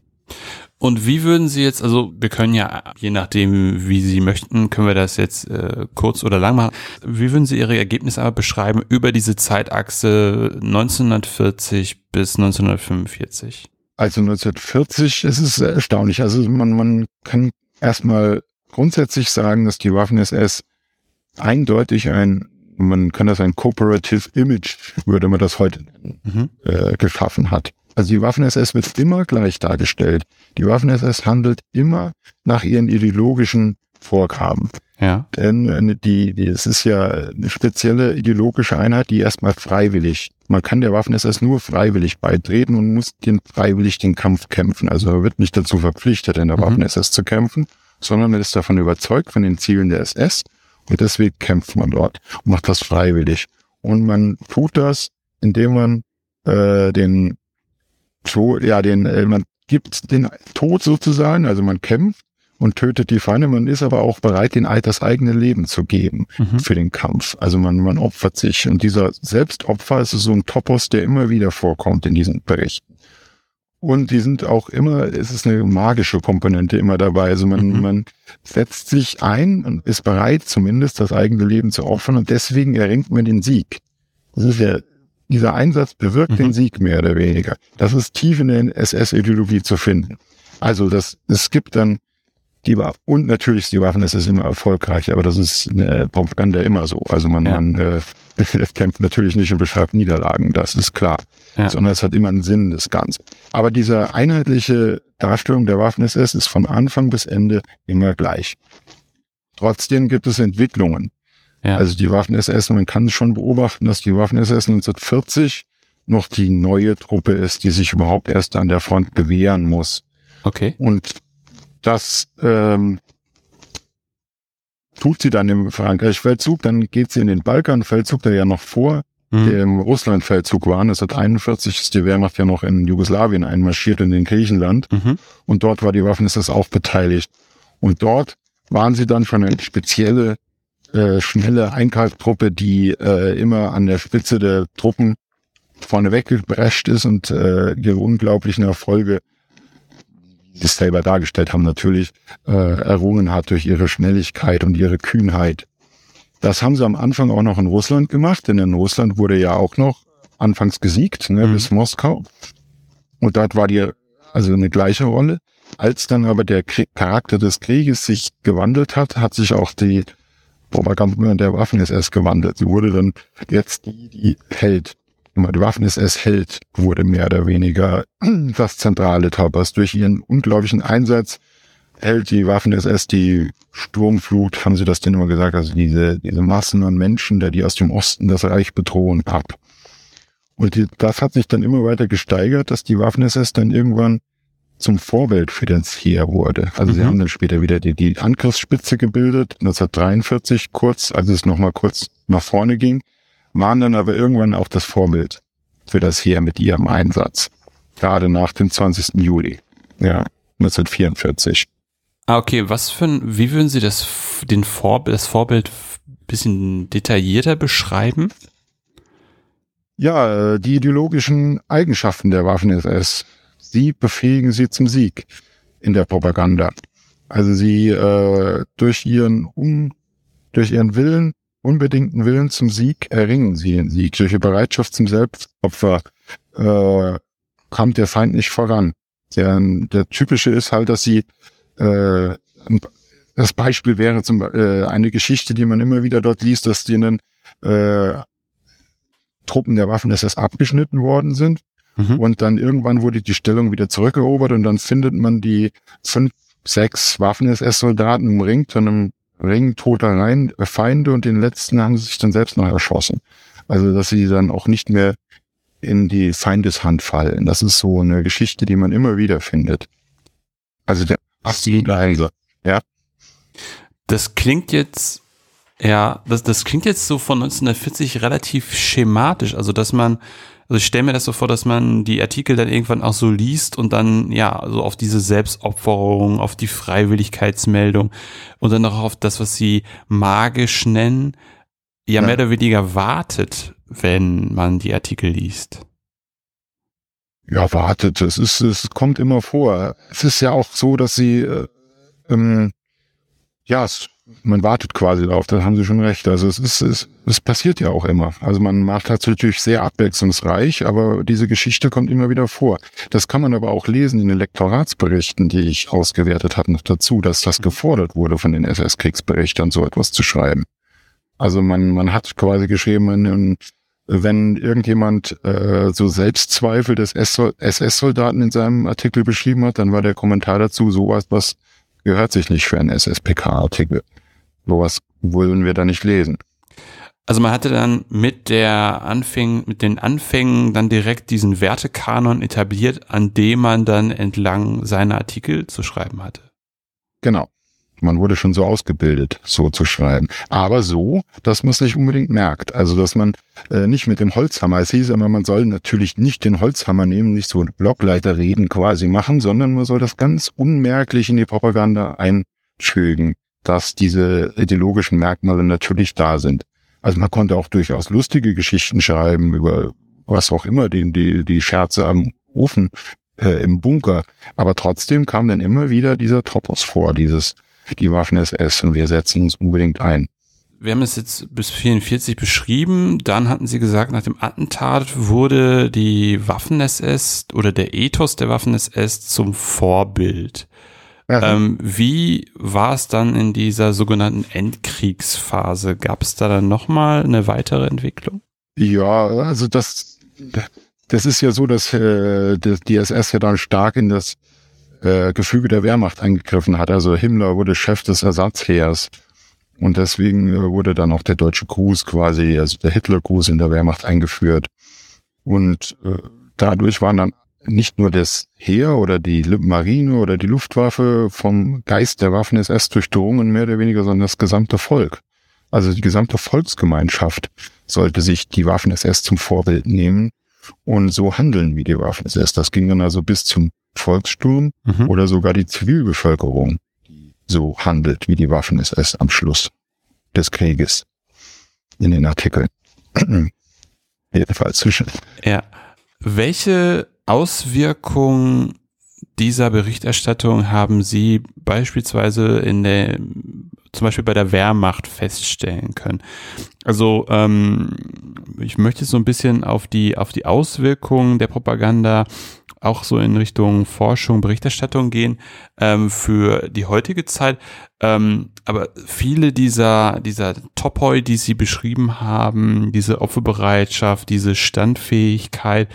Und wie würden Sie jetzt, also wir können ja, je nachdem, wie Sie möchten, können wir das jetzt äh, kurz oder lang machen. Wie würden Sie Ihre Ergebnisse aber beschreiben über diese Zeitachse 1940 bis 1945? Also 1940 ist es erstaunlich. Also man, man kann erstmal grundsätzlich sagen, dass die Waffen-SS eindeutig ein, man kann das ein Cooperative Image, würde man das heute nennen, Mhm. äh, geschaffen hat. Also die Waffen-SS wird immer gleich dargestellt. Die Waffen-SS handelt immer nach ihren ideologischen Vorgaben. Ja. Denn äh, die, die, es ist ja eine spezielle ideologische Einheit, die erstmal freiwillig, man kann der Waffen-SS nur freiwillig beitreten und muss den freiwillig den Kampf kämpfen. Also er wird nicht dazu verpflichtet, in der Mhm. Waffen-SS zu kämpfen, sondern er ist davon überzeugt von den Zielen der SS und deswegen kämpft man dort und macht das freiwillig. Und man tut das, indem man äh, den Tod, ja, den, äh, man gibt den Tod sozusagen, also man kämpft und tötet die Feinde, man ist aber auch bereit, den das eigene Leben zu geben Mhm. für den Kampf. Also man, man opfert sich. Und dieser Selbstopfer ist so ein Topos, der immer wieder vorkommt in diesen Berichten. Und die sind auch immer, es ist eine magische Komponente immer dabei. Also man, Mhm. man setzt sich ein und ist bereit, zumindest das eigene Leben zu opfern und deswegen erringt man den Sieg. Das ist ja, dieser Einsatz bewirkt Mhm. den Sieg mehr oder weniger. Das ist tief in der SS-Ideologie zu finden. Also das, es gibt dann Die war, und natürlich ist die Waffen-SS immer erfolgreich, aber das ist eine Propaganda immer so. Also man, ja. man äh, kämpft natürlich nicht und beschreibt Niederlagen, das ist klar. Ja. Sondern es hat immer einen Sinn, das Ganze. Aber diese einheitliche Darstellung der Waffen-SS ist von Anfang bis Ende immer gleich. Trotzdem gibt es Entwicklungen. Ja. Also die Waffen-SS, man kann schon beobachten, dass die Waffen-SS 1940 noch die neue Truppe ist, die sich überhaupt erst an der Front bewähren muss. Okay. Und das ähm, tut sie dann im Frankreich-Feldzug, dann geht sie in den Balkan-Feldzug, der ja noch vor mhm. dem Russland-Feldzug war. 1941 ist die Wehrmacht ja noch in Jugoslawien einmarschiert und in Griechenland. Mhm. Und dort war die Waffen-SS auch beteiligt. Und dort waren sie dann schon eine spezielle, äh, schnelle Einkalktruppe, die äh, immer an der Spitze der Truppen vorne weggebrescht ist und äh, ihre unglaublichen Erfolge die es selber dargestellt haben, natürlich äh, errungen hat durch ihre Schnelligkeit und ihre Kühnheit. Das haben sie am Anfang auch noch in Russland gemacht, denn in Russland wurde ja auch noch anfangs gesiegt, ne, mhm. bis Moskau. Und dort war die also eine gleiche Rolle. Als dann aber der Krieg, Charakter des Krieges sich gewandelt hat, hat sich auch die Propaganda der Waffen-SS gewandelt. Sie wurde dann jetzt die, die hält die Waffen-SS hält, wurde mehr oder weniger das zentrale Tapas. Durch ihren unglaublichen Einsatz hält die Waffen-SS die Sturmflut, haben sie das denn immer gesagt, also diese, diese Massen an Menschen, der die aus dem Osten das Reich bedrohen, ab. Und die, das hat sich dann immer weiter gesteigert, dass die Waffen-SS dann irgendwann zum Vorbild für das Heer wurde. Also mhm. sie haben dann später wieder die, die Angriffsspitze gebildet, 1943 kurz, als es nochmal kurz nach vorne ging waren dann aber irgendwann auch das Vorbild für das Heer mit ihrem Einsatz. Gerade nach dem 20. Juli, ja, 1944. Ah, okay, was für ein, wie würden Sie das, den Vor, das Vorbild bisschen detaillierter beschreiben? Ja, äh, die ideologischen Eigenschaften der Waffen-SS. Sie befähigen sie zum Sieg in der Propaganda. Also sie äh, durch ihren um, durch ihren Willen unbedingten Willen zum Sieg erringen sie den Sieg. Durch die Bereitschaft zum Selbstopfer äh, kommt der Feind nicht voran. Der, der typische ist halt, dass sie äh, das Beispiel wäre zum äh, eine Geschichte, die man immer wieder dort liest, dass denen äh, Truppen der Waffen-SS abgeschnitten worden sind. Mhm. Und dann irgendwann wurde die Stellung wieder zurückerobert und dann findet man die fünf, sechs Waffen-SS-Soldaten umringt von einem Ring toter Rein äh, Feinde und den letzten haben sie sich dann selbst noch erschossen. Also, dass sie dann auch nicht mehr in die Feindeshand fallen. Das ist so eine Geschichte, die man immer wieder findet. Also der absolute Heise. Ja. Das klingt jetzt, ja, das, das klingt jetzt so von 1940 relativ schematisch. Also, dass man also ich stelle mir das so vor, dass man die Artikel dann irgendwann auch so liest und dann ja, so auf diese Selbstopferung, auf die Freiwilligkeitsmeldung und dann auch auf das, was sie magisch nennen, ja, ja. mehr oder weniger wartet, wenn man die Artikel liest. Ja, wartet. Es ist, es kommt immer vor. Es ist ja auch so, dass sie, äh, ähm, ja, es man wartet quasi darauf, da haben Sie schon recht. Also es ist, es, es passiert ja auch immer. Also man macht das natürlich sehr abwechslungsreich, aber diese Geschichte kommt immer wieder vor. Das kann man aber auch lesen in den Lektoratsberichten, die ich ausgewertet habe, noch dazu, dass das gefordert wurde von den SS-Kriegsberichtern, so etwas zu schreiben. Also man, man hat quasi geschrieben, wenn irgendjemand äh, so Selbstzweifel des SS-Soldaten in seinem Artikel beschrieben hat, dann war der Kommentar dazu sowas, was gehört sich nicht für einen SSPK-Artikel. Sowas wollen wir da nicht lesen. Also man hatte dann mit der Anfängen, mit den Anfängen dann direkt diesen Wertekanon etabliert, an dem man dann entlang seiner Artikel zu schreiben hatte. Genau. Man wurde schon so ausgebildet, so zu schreiben. Aber so, dass man es nicht unbedingt merkt. Also, dass man äh, nicht mit dem Holzhammer, es hieß aber, man soll natürlich nicht den Holzhammer nehmen, nicht so Blockleiterreden quasi machen, sondern man soll das ganz unmerklich in die Propaganda einfügen, dass diese ideologischen Merkmale natürlich da sind. Also man konnte auch durchaus lustige Geschichten schreiben über was auch immer, die, die, die Scherze am Ofen äh, im Bunker. Aber trotzdem kam dann immer wieder dieser Topos vor, dieses die Waffen-SS und wir setzen uns unbedingt ein. Wir haben es jetzt bis 44 beschrieben. Dann hatten Sie gesagt, nach dem Attentat wurde die Waffen-SS oder der Ethos der Waffen-SS zum Vorbild. Ähm, wie war es dann in dieser sogenannten Endkriegsphase? Gab es da dann nochmal eine weitere Entwicklung? Ja, also das, das ist ja so, dass äh, die SS ja dann stark in das äh, Gefüge der Wehrmacht eingegriffen hat. Also Himmler wurde Chef des Ersatzheers. Und deswegen äh, wurde dann auch der deutsche Gruß quasi, also der Hitlergruß in der Wehrmacht eingeführt. Und äh, dadurch waren dann nicht nur das Heer oder die Marine oder die Luftwaffe vom Geist der Waffen-SS durchdrungen, mehr oder weniger, sondern das gesamte Volk. Also die gesamte Volksgemeinschaft sollte sich die Waffen-SS zum Vorbild nehmen und so handeln wie die Waffen-SS. Das ging dann also bis zum Volkssturm mhm. oder sogar die Zivilbevölkerung, die so handelt wie die Waffen-SS am Schluss des Krieges in den Artikeln. Jedenfalls zwischen. Ja. Welche Auswirkungen dieser Berichterstattung haben Sie beispielsweise in der, zum Beispiel bei der Wehrmacht feststellen können? Also ähm, ich möchte so ein bisschen auf die auf die Auswirkungen der Propaganda auch so in Richtung Forschung, Berichterstattung gehen ähm, für die heutige Zeit. Ähm, aber viele dieser, dieser Topoi, die Sie beschrieben haben, diese Opferbereitschaft, diese Standfähigkeit,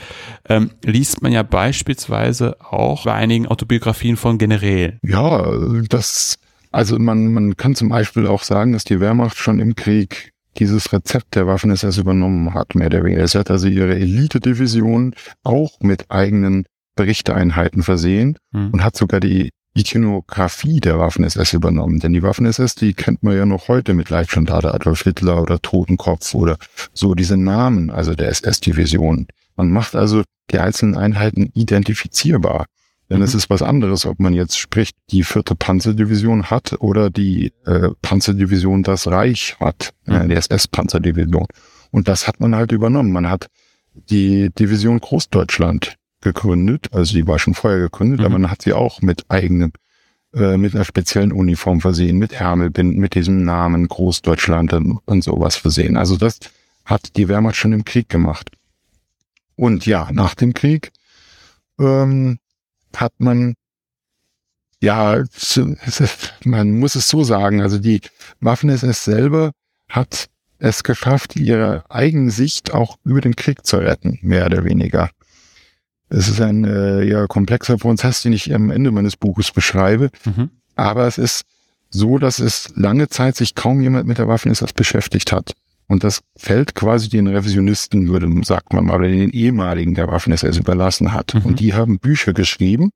ähm, liest man ja beispielsweise auch bei einigen Autobiografien von Generälen. Ja, das, also man, man kann zum Beispiel auch sagen, dass die Wehrmacht schon im Krieg dieses Rezept der Waffen-SS übernommen hat, mehr oder weniger. Es hat also ihre Elite-Division auch mit eigenen Berichteeinheiten versehen mhm. und hat sogar die Ikonografie der Waffen-SS übernommen. Denn die Waffen-SS, die kennt man ja noch heute mit Leitstandarte Adolf Hitler oder Totenkopf oder so diese Namen, also der SS-Division. Man macht also die einzelnen Einheiten identifizierbar. Denn mhm. es ist was anderes, ob man jetzt spricht, die vierte Panzerdivision hat oder die äh, Panzerdivision das Reich hat, äh, die SS-Panzerdivision. Und das hat man halt übernommen. Man hat die Division Großdeutschland gegründet, also die war schon vorher gegründet, mhm. aber man hat sie auch mit eigenem, äh, mit einer speziellen Uniform versehen, mit Ärmelbinden, mit diesem Namen Großdeutschland und, und sowas versehen. Also das hat die Wehrmacht schon im Krieg gemacht. Und ja, nach dem Krieg ähm, hat man ja, man muss es so sagen, also die Waffen-SS selber hat es geschafft, ihre eigene Sicht auch über den Krieg zu retten, mehr oder weniger. Es ist ein äh, ja, komplexer Prozess, den ich am Ende meines Buches beschreibe. Mhm. Aber es ist so, dass es lange Zeit sich kaum jemand mit der Waffen-SS beschäftigt hat. Und das fällt quasi den Revisionisten, würde, sagt man mal, den ehemaligen der Waffen-SS überlassen hat. Mhm. Und die haben Bücher geschrieben.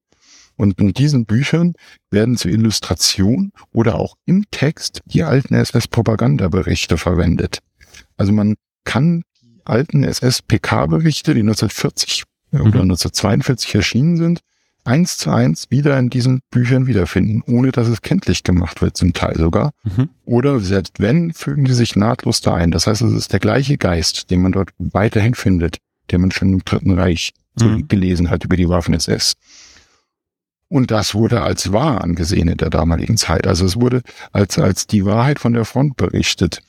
Und in diesen Büchern werden zur Illustration oder auch im Text die alten SS-Propagandaberichte verwendet. Also man kann die alten SS-PK-Berichte, die 1940 mhm. oder 1942 erschienen sind, eins zu eins wieder in diesen Büchern wiederfinden, ohne dass es kenntlich gemacht wird, zum Teil sogar. Mhm. Oder selbst wenn, fügen die sich nahtlos da ein. Das heißt, es ist der gleiche Geist, den man dort weiterhin findet, den man schon im Dritten Reich mhm. gelesen hat über die Waffen-SS. Und das wurde als wahr angesehen in der damaligen Zeit. Also es wurde als, als die Wahrheit von der Front berichtet.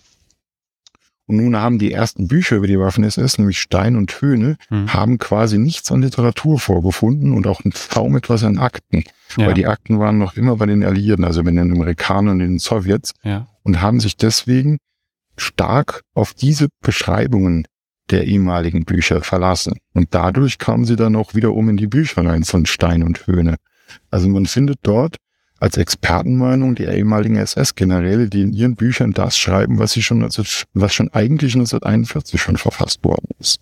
Und nun haben die ersten Bücher über die Waffen-SS, nämlich Stein und Höhne, mhm. haben quasi nichts an Literatur vorgefunden und auch kaum etwas an Akten. Ja. Weil die Akten waren noch immer bei den Alliierten, also bei den Amerikanern und den Sowjets. Ja. Und haben sich deswegen stark auf diese Beschreibungen der ehemaligen Bücher verlassen. Und dadurch kamen sie dann auch wiederum in die Bücher rein von Stein und Höhne. Also man findet dort als Expertenmeinung die ehemaligen SS-Generäle, die in ihren Büchern das schreiben, was sie schon, also was schon eigentlich 1941 schon verfasst worden ist.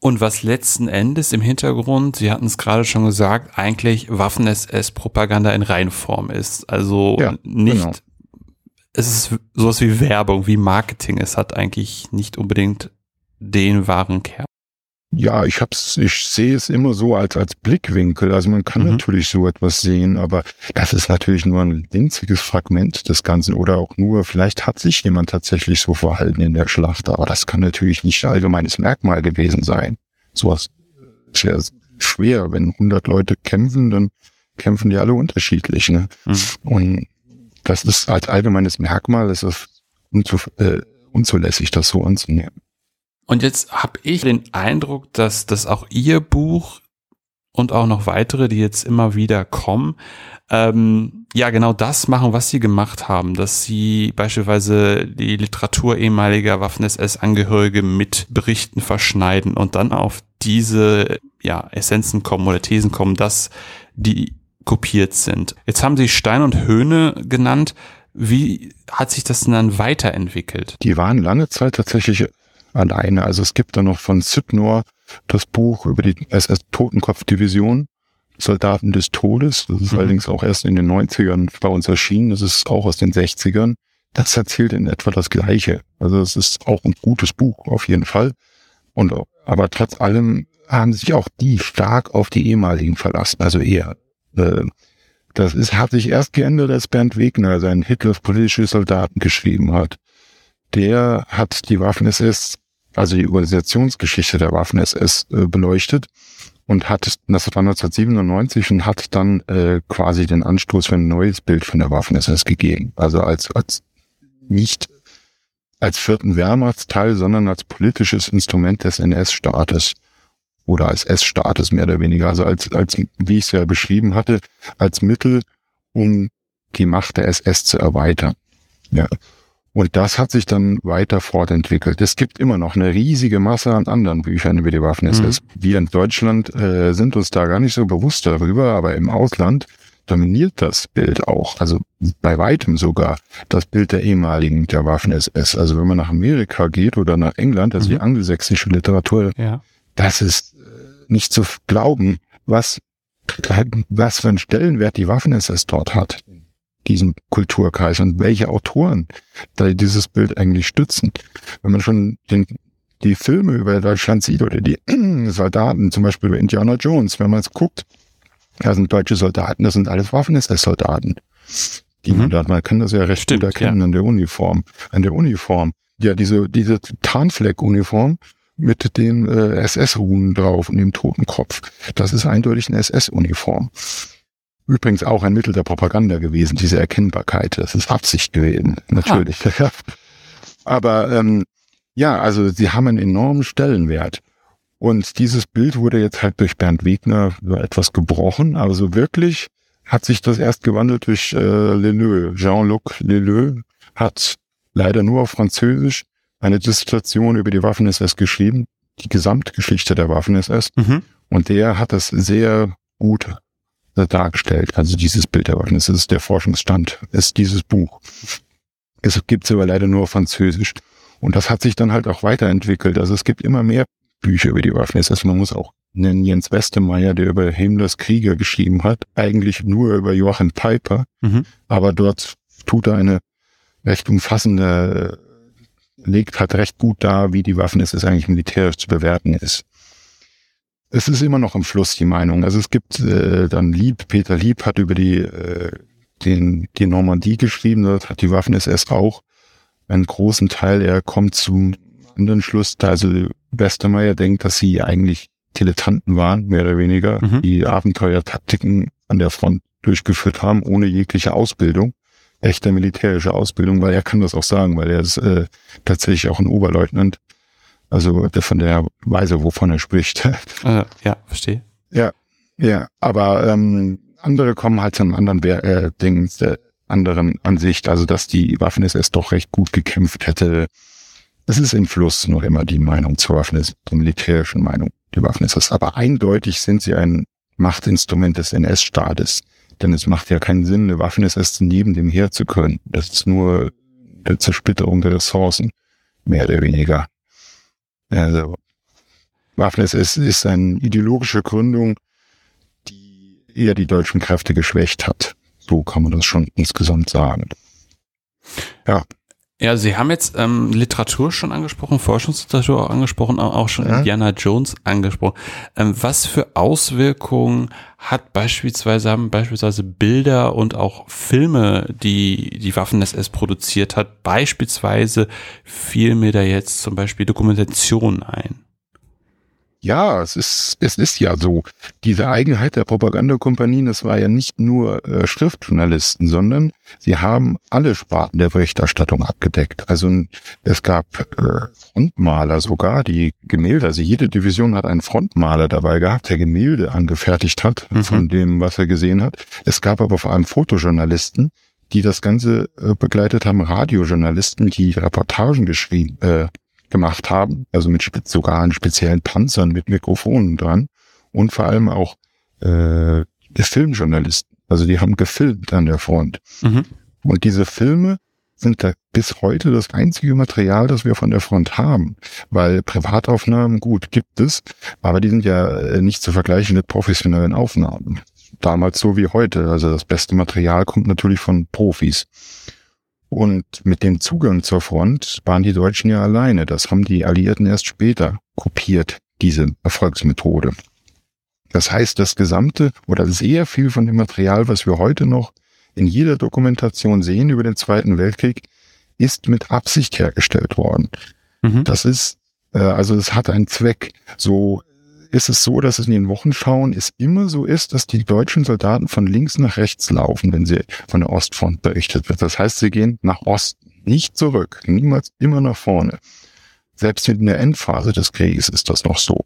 Und was letzten Endes im Hintergrund, Sie hatten es gerade schon gesagt, eigentlich Waffen-SS-Propaganda in Reinform ist. Also ja, nicht, genau. es ist sowas wie Werbung, wie Marketing. Es hat eigentlich nicht unbedingt den wahren Kern. Ja, ich hab's, ich sehe es immer so als, als Blickwinkel. Also man kann mhm. natürlich so etwas sehen, aber das ist natürlich nur ein winziges Fragment des Ganzen oder auch nur, vielleicht hat sich jemand tatsächlich so verhalten in der Schlacht, aber das kann natürlich nicht allgemeines Merkmal gewesen sein. Sowas ist ja schwer. Wenn 100 Leute kämpfen, dann kämpfen die alle unterschiedlich. Ne? Mhm. Und das ist als allgemeines Merkmal, ist es unzu, äh, unzulässig, das so anzunehmen. Und jetzt habe ich den Eindruck, dass das auch Ihr Buch und auch noch weitere, die jetzt immer wieder kommen, ähm, ja genau das machen, was sie gemacht haben, dass sie beispielsweise die Literatur ehemaliger Waffen-SS-Angehörige mit Berichten verschneiden und dann auf diese ja, Essenzen kommen oder Thesen kommen, dass die kopiert sind. Jetzt haben sie Stein und Höhne genannt. Wie hat sich das denn dann weiterentwickelt? Die waren lange Zeit tatsächlich alleine. Also es gibt da noch von Sydnor das Buch über die SS-Totenkopf-Division, Soldaten des Todes. Das ist mhm. allerdings auch erst in den 90ern bei uns erschienen. Das ist auch aus den 60ern. Das erzählt in etwa das Gleiche. Also es ist auch ein gutes Buch, auf jeden Fall. Und, aber trotz allem haben sich auch die stark auf die ehemaligen verlassen. Also eher, äh, das ist, hat sich erst geändert, als Bernd Wegner sein Hitlers politische Soldaten geschrieben hat. Der hat die Waffen-SS, also die Organisationsgeschichte der Waffen-SS äh, beleuchtet und hat, das war 1997 und hat dann äh, quasi den Anstoß für ein neues Bild von der Waffen-SS gegeben. Also als, als nicht als vierten Wehrmachtsteil, sondern als politisches Instrument des NS-Staates oder als S-Staates mehr oder weniger. Also als, als, wie ich es ja beschrieben hatte, als Mittel, um die Macht der SS zu erweitern. Ja. Und das hat sich dann weiter fortentwickelt. Es gibt immer noch eine riesige Masse an anderen Büchern über die Waffen-SS. Mhm. Wir in Deutschland äh, sind uns da gar nicht so bewusst darüber, aber im Ausland dominiert das Bild auch. Also bei weitem sogar das Bild der ehemaligen der Waffen-SS. Also wenn man nach Amerika geht oder nach England, also mhm. die angelsächsische Literatur, ja. das ist äh, nicht zu glauben, was, was für einen Stellenwert die Waffen-SS dort hat diesem Kulturkreis und welche Autoren da dieses Bild eigentlich stützen. Wenn man schon den, die Filme über Deutschland sieht oder die Soldaten, zum Beispiel über Indiana Jones, wenn man es guckt, da sind deutsche Soldaten, das sind alles Waffen-SS-Soldaten. Die mhm. man, man kann das ja recht Stimmt, gut erkennen ja. an der Uniform. An der Uniform. Ja, diese, diese Tarnfleck-Uniform mit den äh, SS-Runen drauf und dem Totenkopf. Das ist eindeutig eine SS-Uniform. Übrigens auch ein Mittel der Propaganda gewesen, diese Erkennbarkeit. Das ist Absicht gewesen, natürlich. Ah. Aber ähm, ja, also sie haben einen enormen Stellenwert. Und dieses Bild wurde jetzt halt durch Bernd Wegner etwas gebrochen. Also wirklich hat sich das erst gewandelt durch äh, Leleu. Jean-Luc Leleu hat leider nur auf Französisch eine Dissertation über die Waffen-SS geschrieben, die Gesamtgeschichte der Waffen-SS. Mhm. Und der hat das sehr gut dargestellt. Also dieses Bild der Waffen. Das ist der Forschungsstand, ist dieses Buch. Es gibt es aber leider nur auf Französisch. Und das hat sich dann halt auch weiterentwickelt. Also es gibt immer mehr Bücher über die Waffen. Das heißt, man muss auch nennen Jens Westemeyer, der über Himmlers Krieger geschrieben hat, eigentlich nur über Joachim Piper. Mhm. Aber dort tut er eine recht umfassende, legt halt recht gut dar, wie die Waffen es eigentlich militärisch zu bewerten ist es ist immer noch im Fluss die Meinung. Also es gibt äh, dann Lieb, Peter Lieb hat über die äh, den die Normandie geschrieben, dort hat die Waffen-SS auch einen großen Teil. Er kommt zum anderen Schluss, da also Westermeier denkt, dass sie eigentlich Dilettanten waren, mehr oder weniger, mhm. die Abenteuertaktiken an der Front durchgeführt haben, ohne jegliche Ausbildung, echte militärische Ausbildung, weil er kann das auch sagen, weil er ist äh, tatsächlich auch ein Oberleutnant also von der Weise, wovon er spricht. Äh, ja, verstehe. Ja, ja. Aber ähm, andere kommen halt zu einem anderen äh, Ding, der anderen Ansicht, also dass die Waffen-SS doch recht gut gekämpft hätte. Es ist im Fluss noch immer die Meinung zur Waffen-SS, die militärischen Meinung, die Waffen-SS. Aber eindeutig sind sie ein Machtinstrument des NS-Staates. Denn es macht ja keinen Sinn, eine Waffen-SS neben dem Heer zu können. Das ist nur eine Zersplitterung der Ressourcen, mehr oder weniger. Also Waffen ist, ist eine ideologische Gründung, die eher die deutschen Kräfte geschwächt hat. So kann man das schon insgesamt sagen. Ja. Ja, Sie haben jetzt ähm, Literatur schon angesprochen, Forschungsliteratur auch angesprochen, auch schon ja. Indiana Jones angesprochen. Ähm, was für Auswirkungen hat beispielsweise, haben beispielsweise Bilder und auch Filme, die die Waffen-SS produziert hat, beispielsweise fiel mir da jetzt zum Beispiel Dokumentation ein? Ja, es ist, es ist ja so. Diese Eigenheit der Propagandakompanien, das war ja nicht nur äh, Schriftjournalisten, sondern sie haben alle Sparten der Berichterstattung abgedeckt. Also es gab äh, Frontmaler sogar, die Gemälde, also jede Division hat einen Frontmaler dabei gehabt, der Gemälde angefertigt hat mhm. von dem, was er gesehen hat. Es gab aber vor allem Fotojournalisten, die das Ganze äh, begleitet haben, Radiojournalisten, die Reportagen geschrieben, äh, gemacht haben, also mit sogar an speziellen Panzern mit Mikrofonen dran und vor allem auch äh, Filmjournalisten. Also die haben gefilmt an der Front. Mhm. Und diese Filme sind da bis heute das einzige Material, das wir von der Front haben. Weil Privataufnahmen, gut, gibt es, aber die sind ja äh, nicht zu vergleichen mit professionellen Aufnahmen. Damals so wie heute. Also das beste Material kommt natürlich von Profis. Und mit dem Zugang zur Front waren die Deutschen ja alleine. Das haben die Alliierten erst später kopiert, diese Erfolgsmethode. Das heißt, das gesamte oder sehr viel von dem Material, was wir heute noch in jeder Dokumentation sehen über den Zweiten Weltkrieg, ist mit Absicht hergestellt worden. Mhm. Das ist, äh, also es hat einen Zweck. So ist es so, dass es in den Wochenschauen es immer so ist, dass die deutschen Soldaten von links nach rechts laufen, wenn sie von der Ostfront berichtet wird. Das heißt, sie gehen nach Osten, nicht zurück, niemals immer nach vorne. Selbst in der Endphase des Krieges ist das noch so.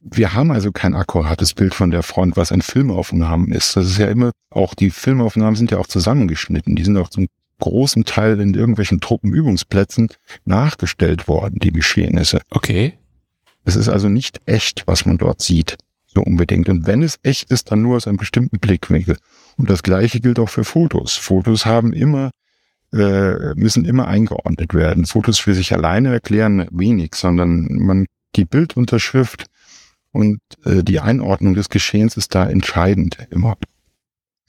Wir haben also kein akkurates Bild von der Front, was ein Filmaufnahmen ist. Das ist ja immer, auch die Filmaufnahmen sind ja auch zusammengeschnitten. Die sind auch zum großen Teil in irgendwelchen Truppenübungsplätzen nachgestellt worden, die Geschehnisse. Okay. Es ist also nicht echt, was man dort sieht, so unbedingt. Und wenn es echt ist, dann nur aus einem bestimmten Blickwinkel. Und das Gleiche gilt auch für Fotos. Fotos haben immer, äh, müssen immer eingeordnet werden. Fotos für sich alleine erklären wenig, sondern man, die Bildunterschrift und äh, die Einordnung des Geschehens ist da entscheidend immer.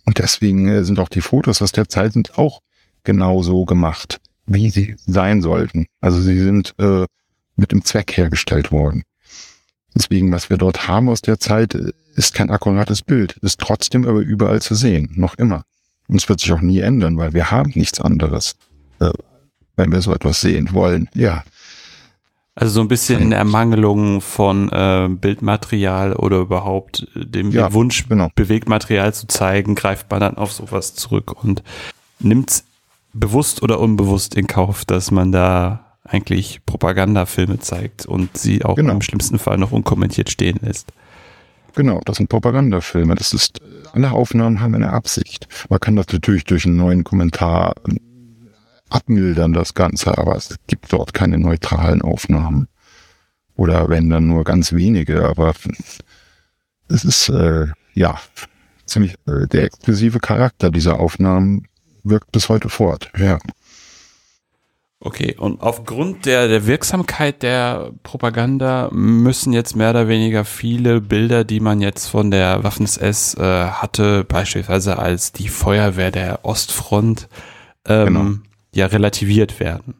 Und deswegen äh, sind auch die Fotos aus der Zeit sind auch genauso gemacht, wie sie sein sollten. Also sie sind äh, mit dem Zweck hergestellt worden. Deswegen, was wir dort haben aus der Zeit, ist kein akkurates Bild, ist trotzdem aber überall zu sehen, noch immer. Und es wird sich auch nie ändern, weil wir haben nichts anderes, äh, wenn wir so etwas sehen wollen. Ja. Also so ein bisschen in Ermangelung von äh, Bildmaterial oder überhaupt äh, dem ja, Wunsch, genau. Bewegtmaterial zu zeigen, greift man dann auf sowas zurück und nimmt bewusst oder unbewusst in Kauf, dass man da eigentlich Propagandafilme zeigt und sie auch genau. im schlimmsten Fall noch unkommentiert stehen lässt. Genau, das sind Propagandafilme. Das ist, alle Aufnahmen haben eine Absicht. Man kann das natürlich durch einen neuen Kommentar ähm, abmildern, das Ganze, aber es gibt dort keine neutralen Aufnahmen. Oder wenn dann nur ganz wenige, aber es ist, äh, ja, ziemlich, äh, der exklusive Charakter dieser Aufnahmen wirkt bis heute fort, ja. Okay, und aufgrund der, der Wirksamkeit der Propaganda müssen jetzt mehr oder weniger viele Bilder, die man jetzt von der Waffen-SS äh, hatte, beispielsweise als die Feuerwehr der Ostfront, ähm, genau. ja relativiert werden.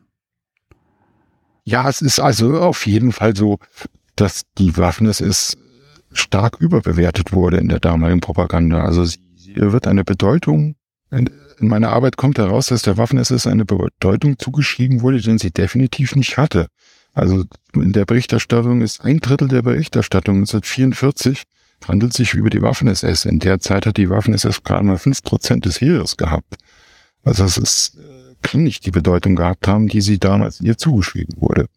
Ja, es ist also auf jeden Fall so, dass die Waffen-SS stark überbewertet wurde in der damaligen Propaganda. Also sie, sie wird eine Bedeutung in meiner Arbeit kommt heraus, dass der Waffen-SS eine Bedeutung zugeschrieben wurde, den sie definitiv nicht hatte. Also in der Berichterstattung ist ein Drittel der Berichterstattung 1944 handelt sich über die Waffen-SS. In der Zeit hat die Waffen-SS gerade mal fünf Prozent des Heeres gehabt. Also das ist, äh, kann nicht die Bedeutung gehabt haben, die sie damals ihr zugeschrieben wurde.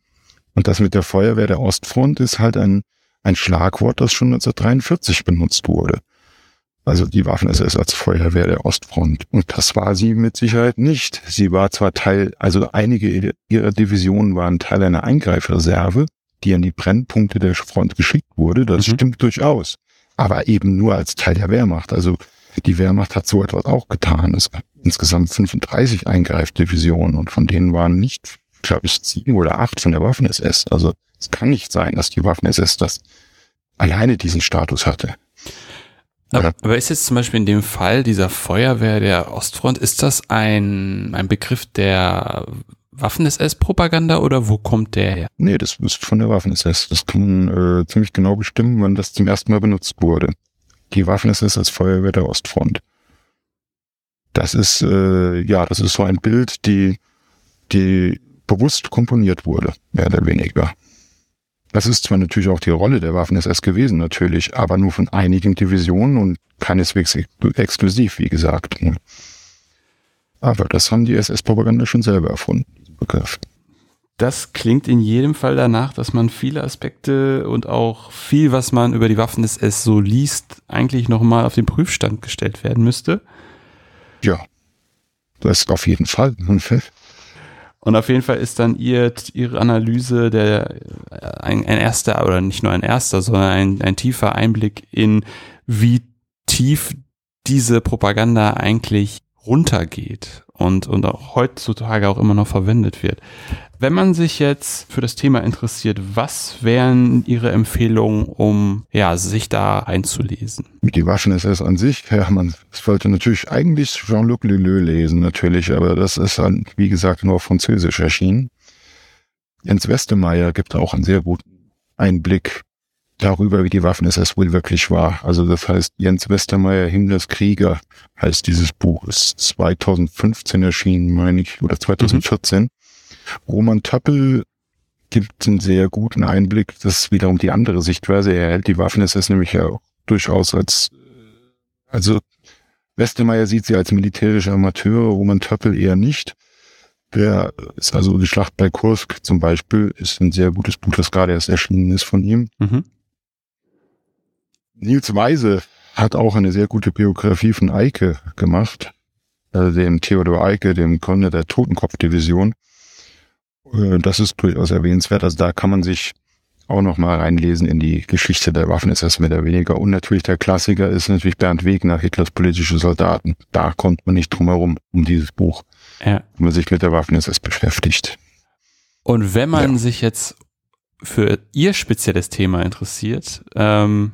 Und das mit der Feuerwehr der Ostfront ist halt ein, ein Schlagwort, das schon 1943 benutzt wurde also die Waffen-SS als Feuerwehr der Ostfront. Und das war sie mit Sicherheit nicht. Sie war zwar Teil, also einige ihrer Divisionen waren Teil einer Eingreifreserve, die an die Brennpunkte der Front geschickt wurde. Das mhm. stimmt durchaus. Aber eben nur als Teil der Wehrmacht. Also die Wehrmacht hat so etwas auch getan. Es gab insgesamt 35 Eingreifdivisionen und von denen waren nicht, glaube ich, sieben oder acht von der Waffen-SS. Also es kann nicht sein, dass die Waffen-SS das alleine diesen Status hatte. Aber, aber ist jetzt zum Beispiel in dem Fall dieser Feuerwehr der Ostfront, ist das ein, ein Begriff der Waffen-SS-Propaganda oder wo kommt der her? Nee, das ist von der Waffen-SS. Das kann man äh, ziemlich genau bestimmen, wann das zum ersten Mal benutzt wurde. Die Waffen-SS als Feuerwehr der Ostfront. Das ist, äh, ja, das ist so ein Bild, die, die bewusst komponiert wurde, mehr oder weniger. Das ist zwar natürlich auch die Rolle der Waffen-SS gewesen, natürlich, aber nur von einigen Divisionen und keineswegs ex exklusiv, wie gesagt. Aber das haben die SS-Propaganda schon selber erfunden, diesen Begriff. Das klingt in jedem Fall danach, dass man viele Aspekte und auch viel, was man über die Waffen-SS so liest, eigentlich nochmal auf den Prüfstand gestellt werden müsste. Ja, das ist auf jeden Fall. Und auf jeden Fall ist dann ihr, ihre Analyse der ein, ein erster oder nicht nur ein erster, sondern ein, ein tiefer Einblick in wie tief diese Propaganda eigentlich runtergeht und, und auch heutzutage auch immer noch verwendet wird. Wenn man sich jetzt für das Thema interessiert, was wären Ihre Empfehlungen, um ja, sich da einzulesen? Die Waffen-SS an sich, ja, man sollte natürlich eigentlich Jean-Luc Leleu lesen, natürlich, aber das ist, dann, wie gesagt, nur auf Französisch erschienen. Jens Westemeyer gibt auch einen sehr guten Einblick darüber, wie die Waffen-SS wohl wirklich war. Also das heißt, Jens Westermeier, Himmlers Krieger, heißt dieses Buch, ist 2015 erschienen, meine ich, oder 2014. Mhm. Roman Töppel gibt einen sehr guten Einblick, das ist wiederum die andere Sichtweise. Er hält die Waffen-SS nämlich ja auch durchaus als, also Westermeier sieht sie als militärische Amateure, Roman Töppel eher nicht. Der ist also die Schlacht bei Kursk zum Beispiel, ist ein sehr gutes Buch, das gerade erst erschienen ist von ihm. Mhm. Nils Weise hat auch eine sehr gute Biografie von Eike gemacht, also dem Theodor Eike, dem Gründer der Totenkopfdivision. Äh, das ist durchaus erwähnenswert. Also da kann man sich auch noch mal reinlesen in die Geschichte der Waffen-SS mehr oder weniger. Und natürlich der Klassiker ist natürlich Bernd Wegner, Hitlers politische Soldaten. Da kommt man nicht drum herum, um dieses Buch, ja. wenn man sich mit der Waffen-SS beschäftigt. Und wenn man ja. sich jetzt für Ihr spezielles Thema interessiert, ähm,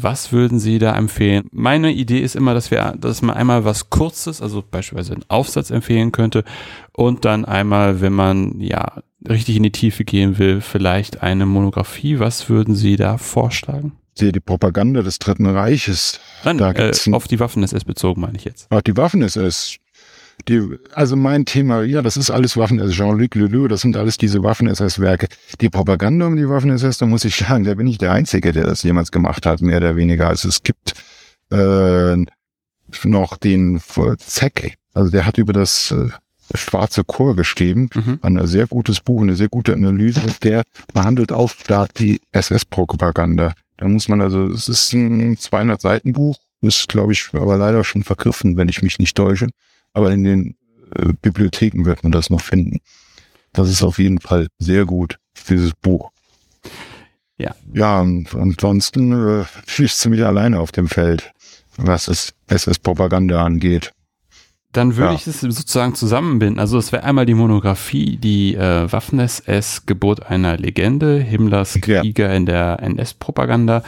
was würden Sie da empfehlen? Meine Idee ist immer, dass wir, dass man einmal was Kurzes, also beispielsweise einen Aufsatz empfehlen könnte und dann einmal, wenn man ja richtig in die Tiefe gehen will, vielleicht eine Monographie. Was würden Sie da vorschlagen? Die Propaganda des Dritten Reiches. Nein, da äh, auf die Waffen-SS bezogen, meine ich jetzt. Ach, die Waffen-SS. Die, also mein Thema, ja, das ist alles Waffen, also Jean-Luc Leleu, das sind alles diese Waffen-SS-Werke. Die Propaganda um die Waffen-SS, da muss ich sagen, da bin ich der Einzige, der das jemals gemacht hat, mehr oder weniger. Also es gibt äh, noch den Zecke, also der hat über das äh, Schwarze Chor geschrieben, mhm. ein sehr gutes Buch, eine sehr gute Analyse, der behandelt auch da die SS-Propaganda. Da muss man also, es ist ein 200 Seiten Buch, ist glaube ich aber leider schon vergriffen, wenn ich mich nicht täusche aber in den äh, Bibliotheken wird man das noch finden. Das ist auf jeden Fall sehr gut, dieses Buch. Ja. Ja, und ansonsten äh, schießt sie mich alleine auf dem Feld, was es SS-Propaganda angeht. Dann würde ja. ich es sozusagen zusammenbinden. Also es wäre einmal die Monographie, die äh, Waffen-SS, Geburt einer Legende, Himmlers Krieger ja. in der NS-Propaganda.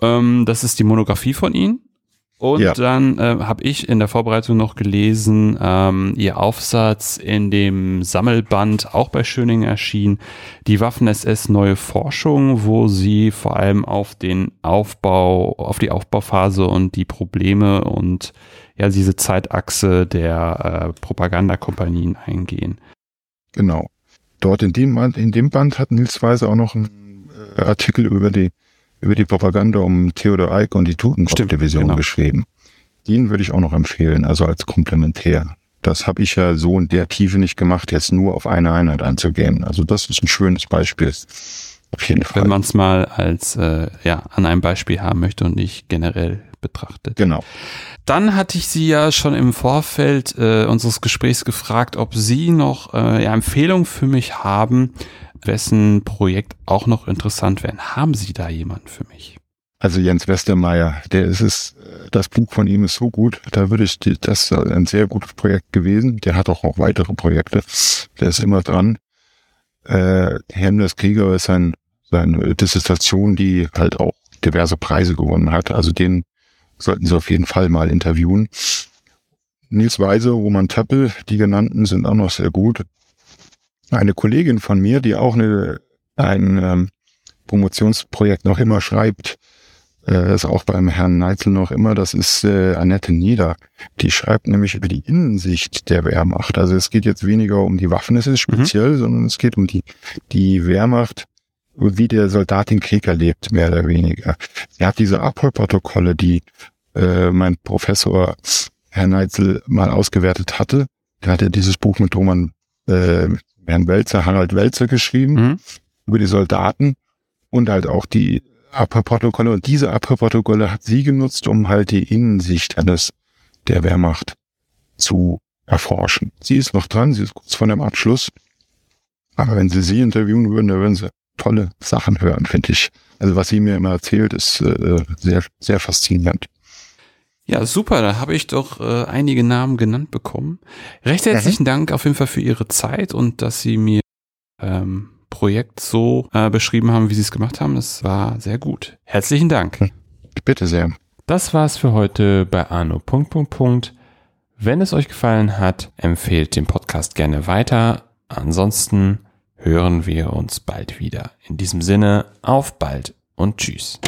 Ähm, das ist die Monographie von Ihnen. Und ja. dann äh, habe ich in der Vorbereitung noch gelesen, ähm, ihr Aufsatz in dem Sammelband, auch bei Schöning erschienen, die Waffen-SS Neue Forschung, wo sie vor allem auf den Aufbau, auf die Aufbauphase und die Probleme und ja, diese Zeitachse der äh, Propagandakompanien eingehen. Genau. Dort in dem, in dem Band hat Nils Weiser auch noch einen äh, Artikel über die über die Propaganda um Theodor Eick und die Totenkopf-Division genau. geschrieben. Den würde ich auch noch empfehlen, also als Komplementär. Das habe ich ja so in der Tiefe nicht gemacht, jetzt nur auf eine Einheit anzugehen. Also das ist ein schönes Beispiel. Auf jeden Fall. Wenn man es mal als äh, ja an einem Beispiel haben möchte und nicht generell betrachtet. Genau. Dann hatte ich Sie ja schon im Vorfeld äh, unseres Gesprächs gefragt, ob Sie noch äh, ja, Empfehlungen für mich haben, wessen Projekt auch noch interessant wäre. Haben Sie da jemanden für mich? Also Jens Westermeier, der ist es, das Buch von ihm ist so gut, da würde ich, das ist ein sehr gutes Projekt gewesen. Der hat auch noch weitere Projekte. Der ist immer dran. Äh, Hemmlers Krieger ist sein, seine Dissertation, die halt auch diverse Preise gewonnen hat. Also den sollten Sie auf jeden Fall mal interviewen. Nils Weise, Roman Töppel, die genannten sind auch noch sehr gut eine Kollegin von mir, die auch eine, ein ähm, Promotionsprojekt noch immer schreibt, äh, ist auch beim Herrn Neitzel noch immer, das ist äh, Annette Nieder. Die schreibt nämlich über die Innensicht der Wehrmacht. Also es geht jetzt weniger um die Waffen, es ist mhm. speziell, mhm. sondern es geht um die, die Wehrmacht wie der Soldat den Krieg erlebt, mehr oder weniger. Er hat diese Abholprotokolle, die äh, mein Professor Herr Neitzel mal ausgewertet hatte. Da hat er dieses Buch mit Roman äh, Herrn Welzer, Harald Welzer geschrieben, mhm. über die Soldaten und halt auch die Abhörprotokolle. Und diese Abhörprotokolle hat sie genutzt, um halt die Innensicht eines der Wehrmacht zu erforschen. Sie ist noch dran, sie ist kurz vor dem Abschluss. Aber wenn sie sie interviewen würden, dann würden sie tolle Sachen hören, finde ich. Also was sie mir immer erzählt, ist äh, sehr, sehr faszinierend. Ja, super, da habe ich doch äh, einige Namen genannt bekommen. Recht herzlichen mhm. Dank auf jeden Fall für Ihre Zeit und dass Sie mir ähm, Projekt so äh, beschrieben haben, wie Sie es gemacht haben. Das war sehr gut. Herzlichen Dank. Hm. Bitte sehr. Das war's für heute bei Arno. Punkt, Punkt, Punkt. Wenn es euch gefallen hat, empfehlt den Podcast gerne weiter. Ansonsten hören wir uns bald wieder. In diesem Sinne, auf bald und tschüss.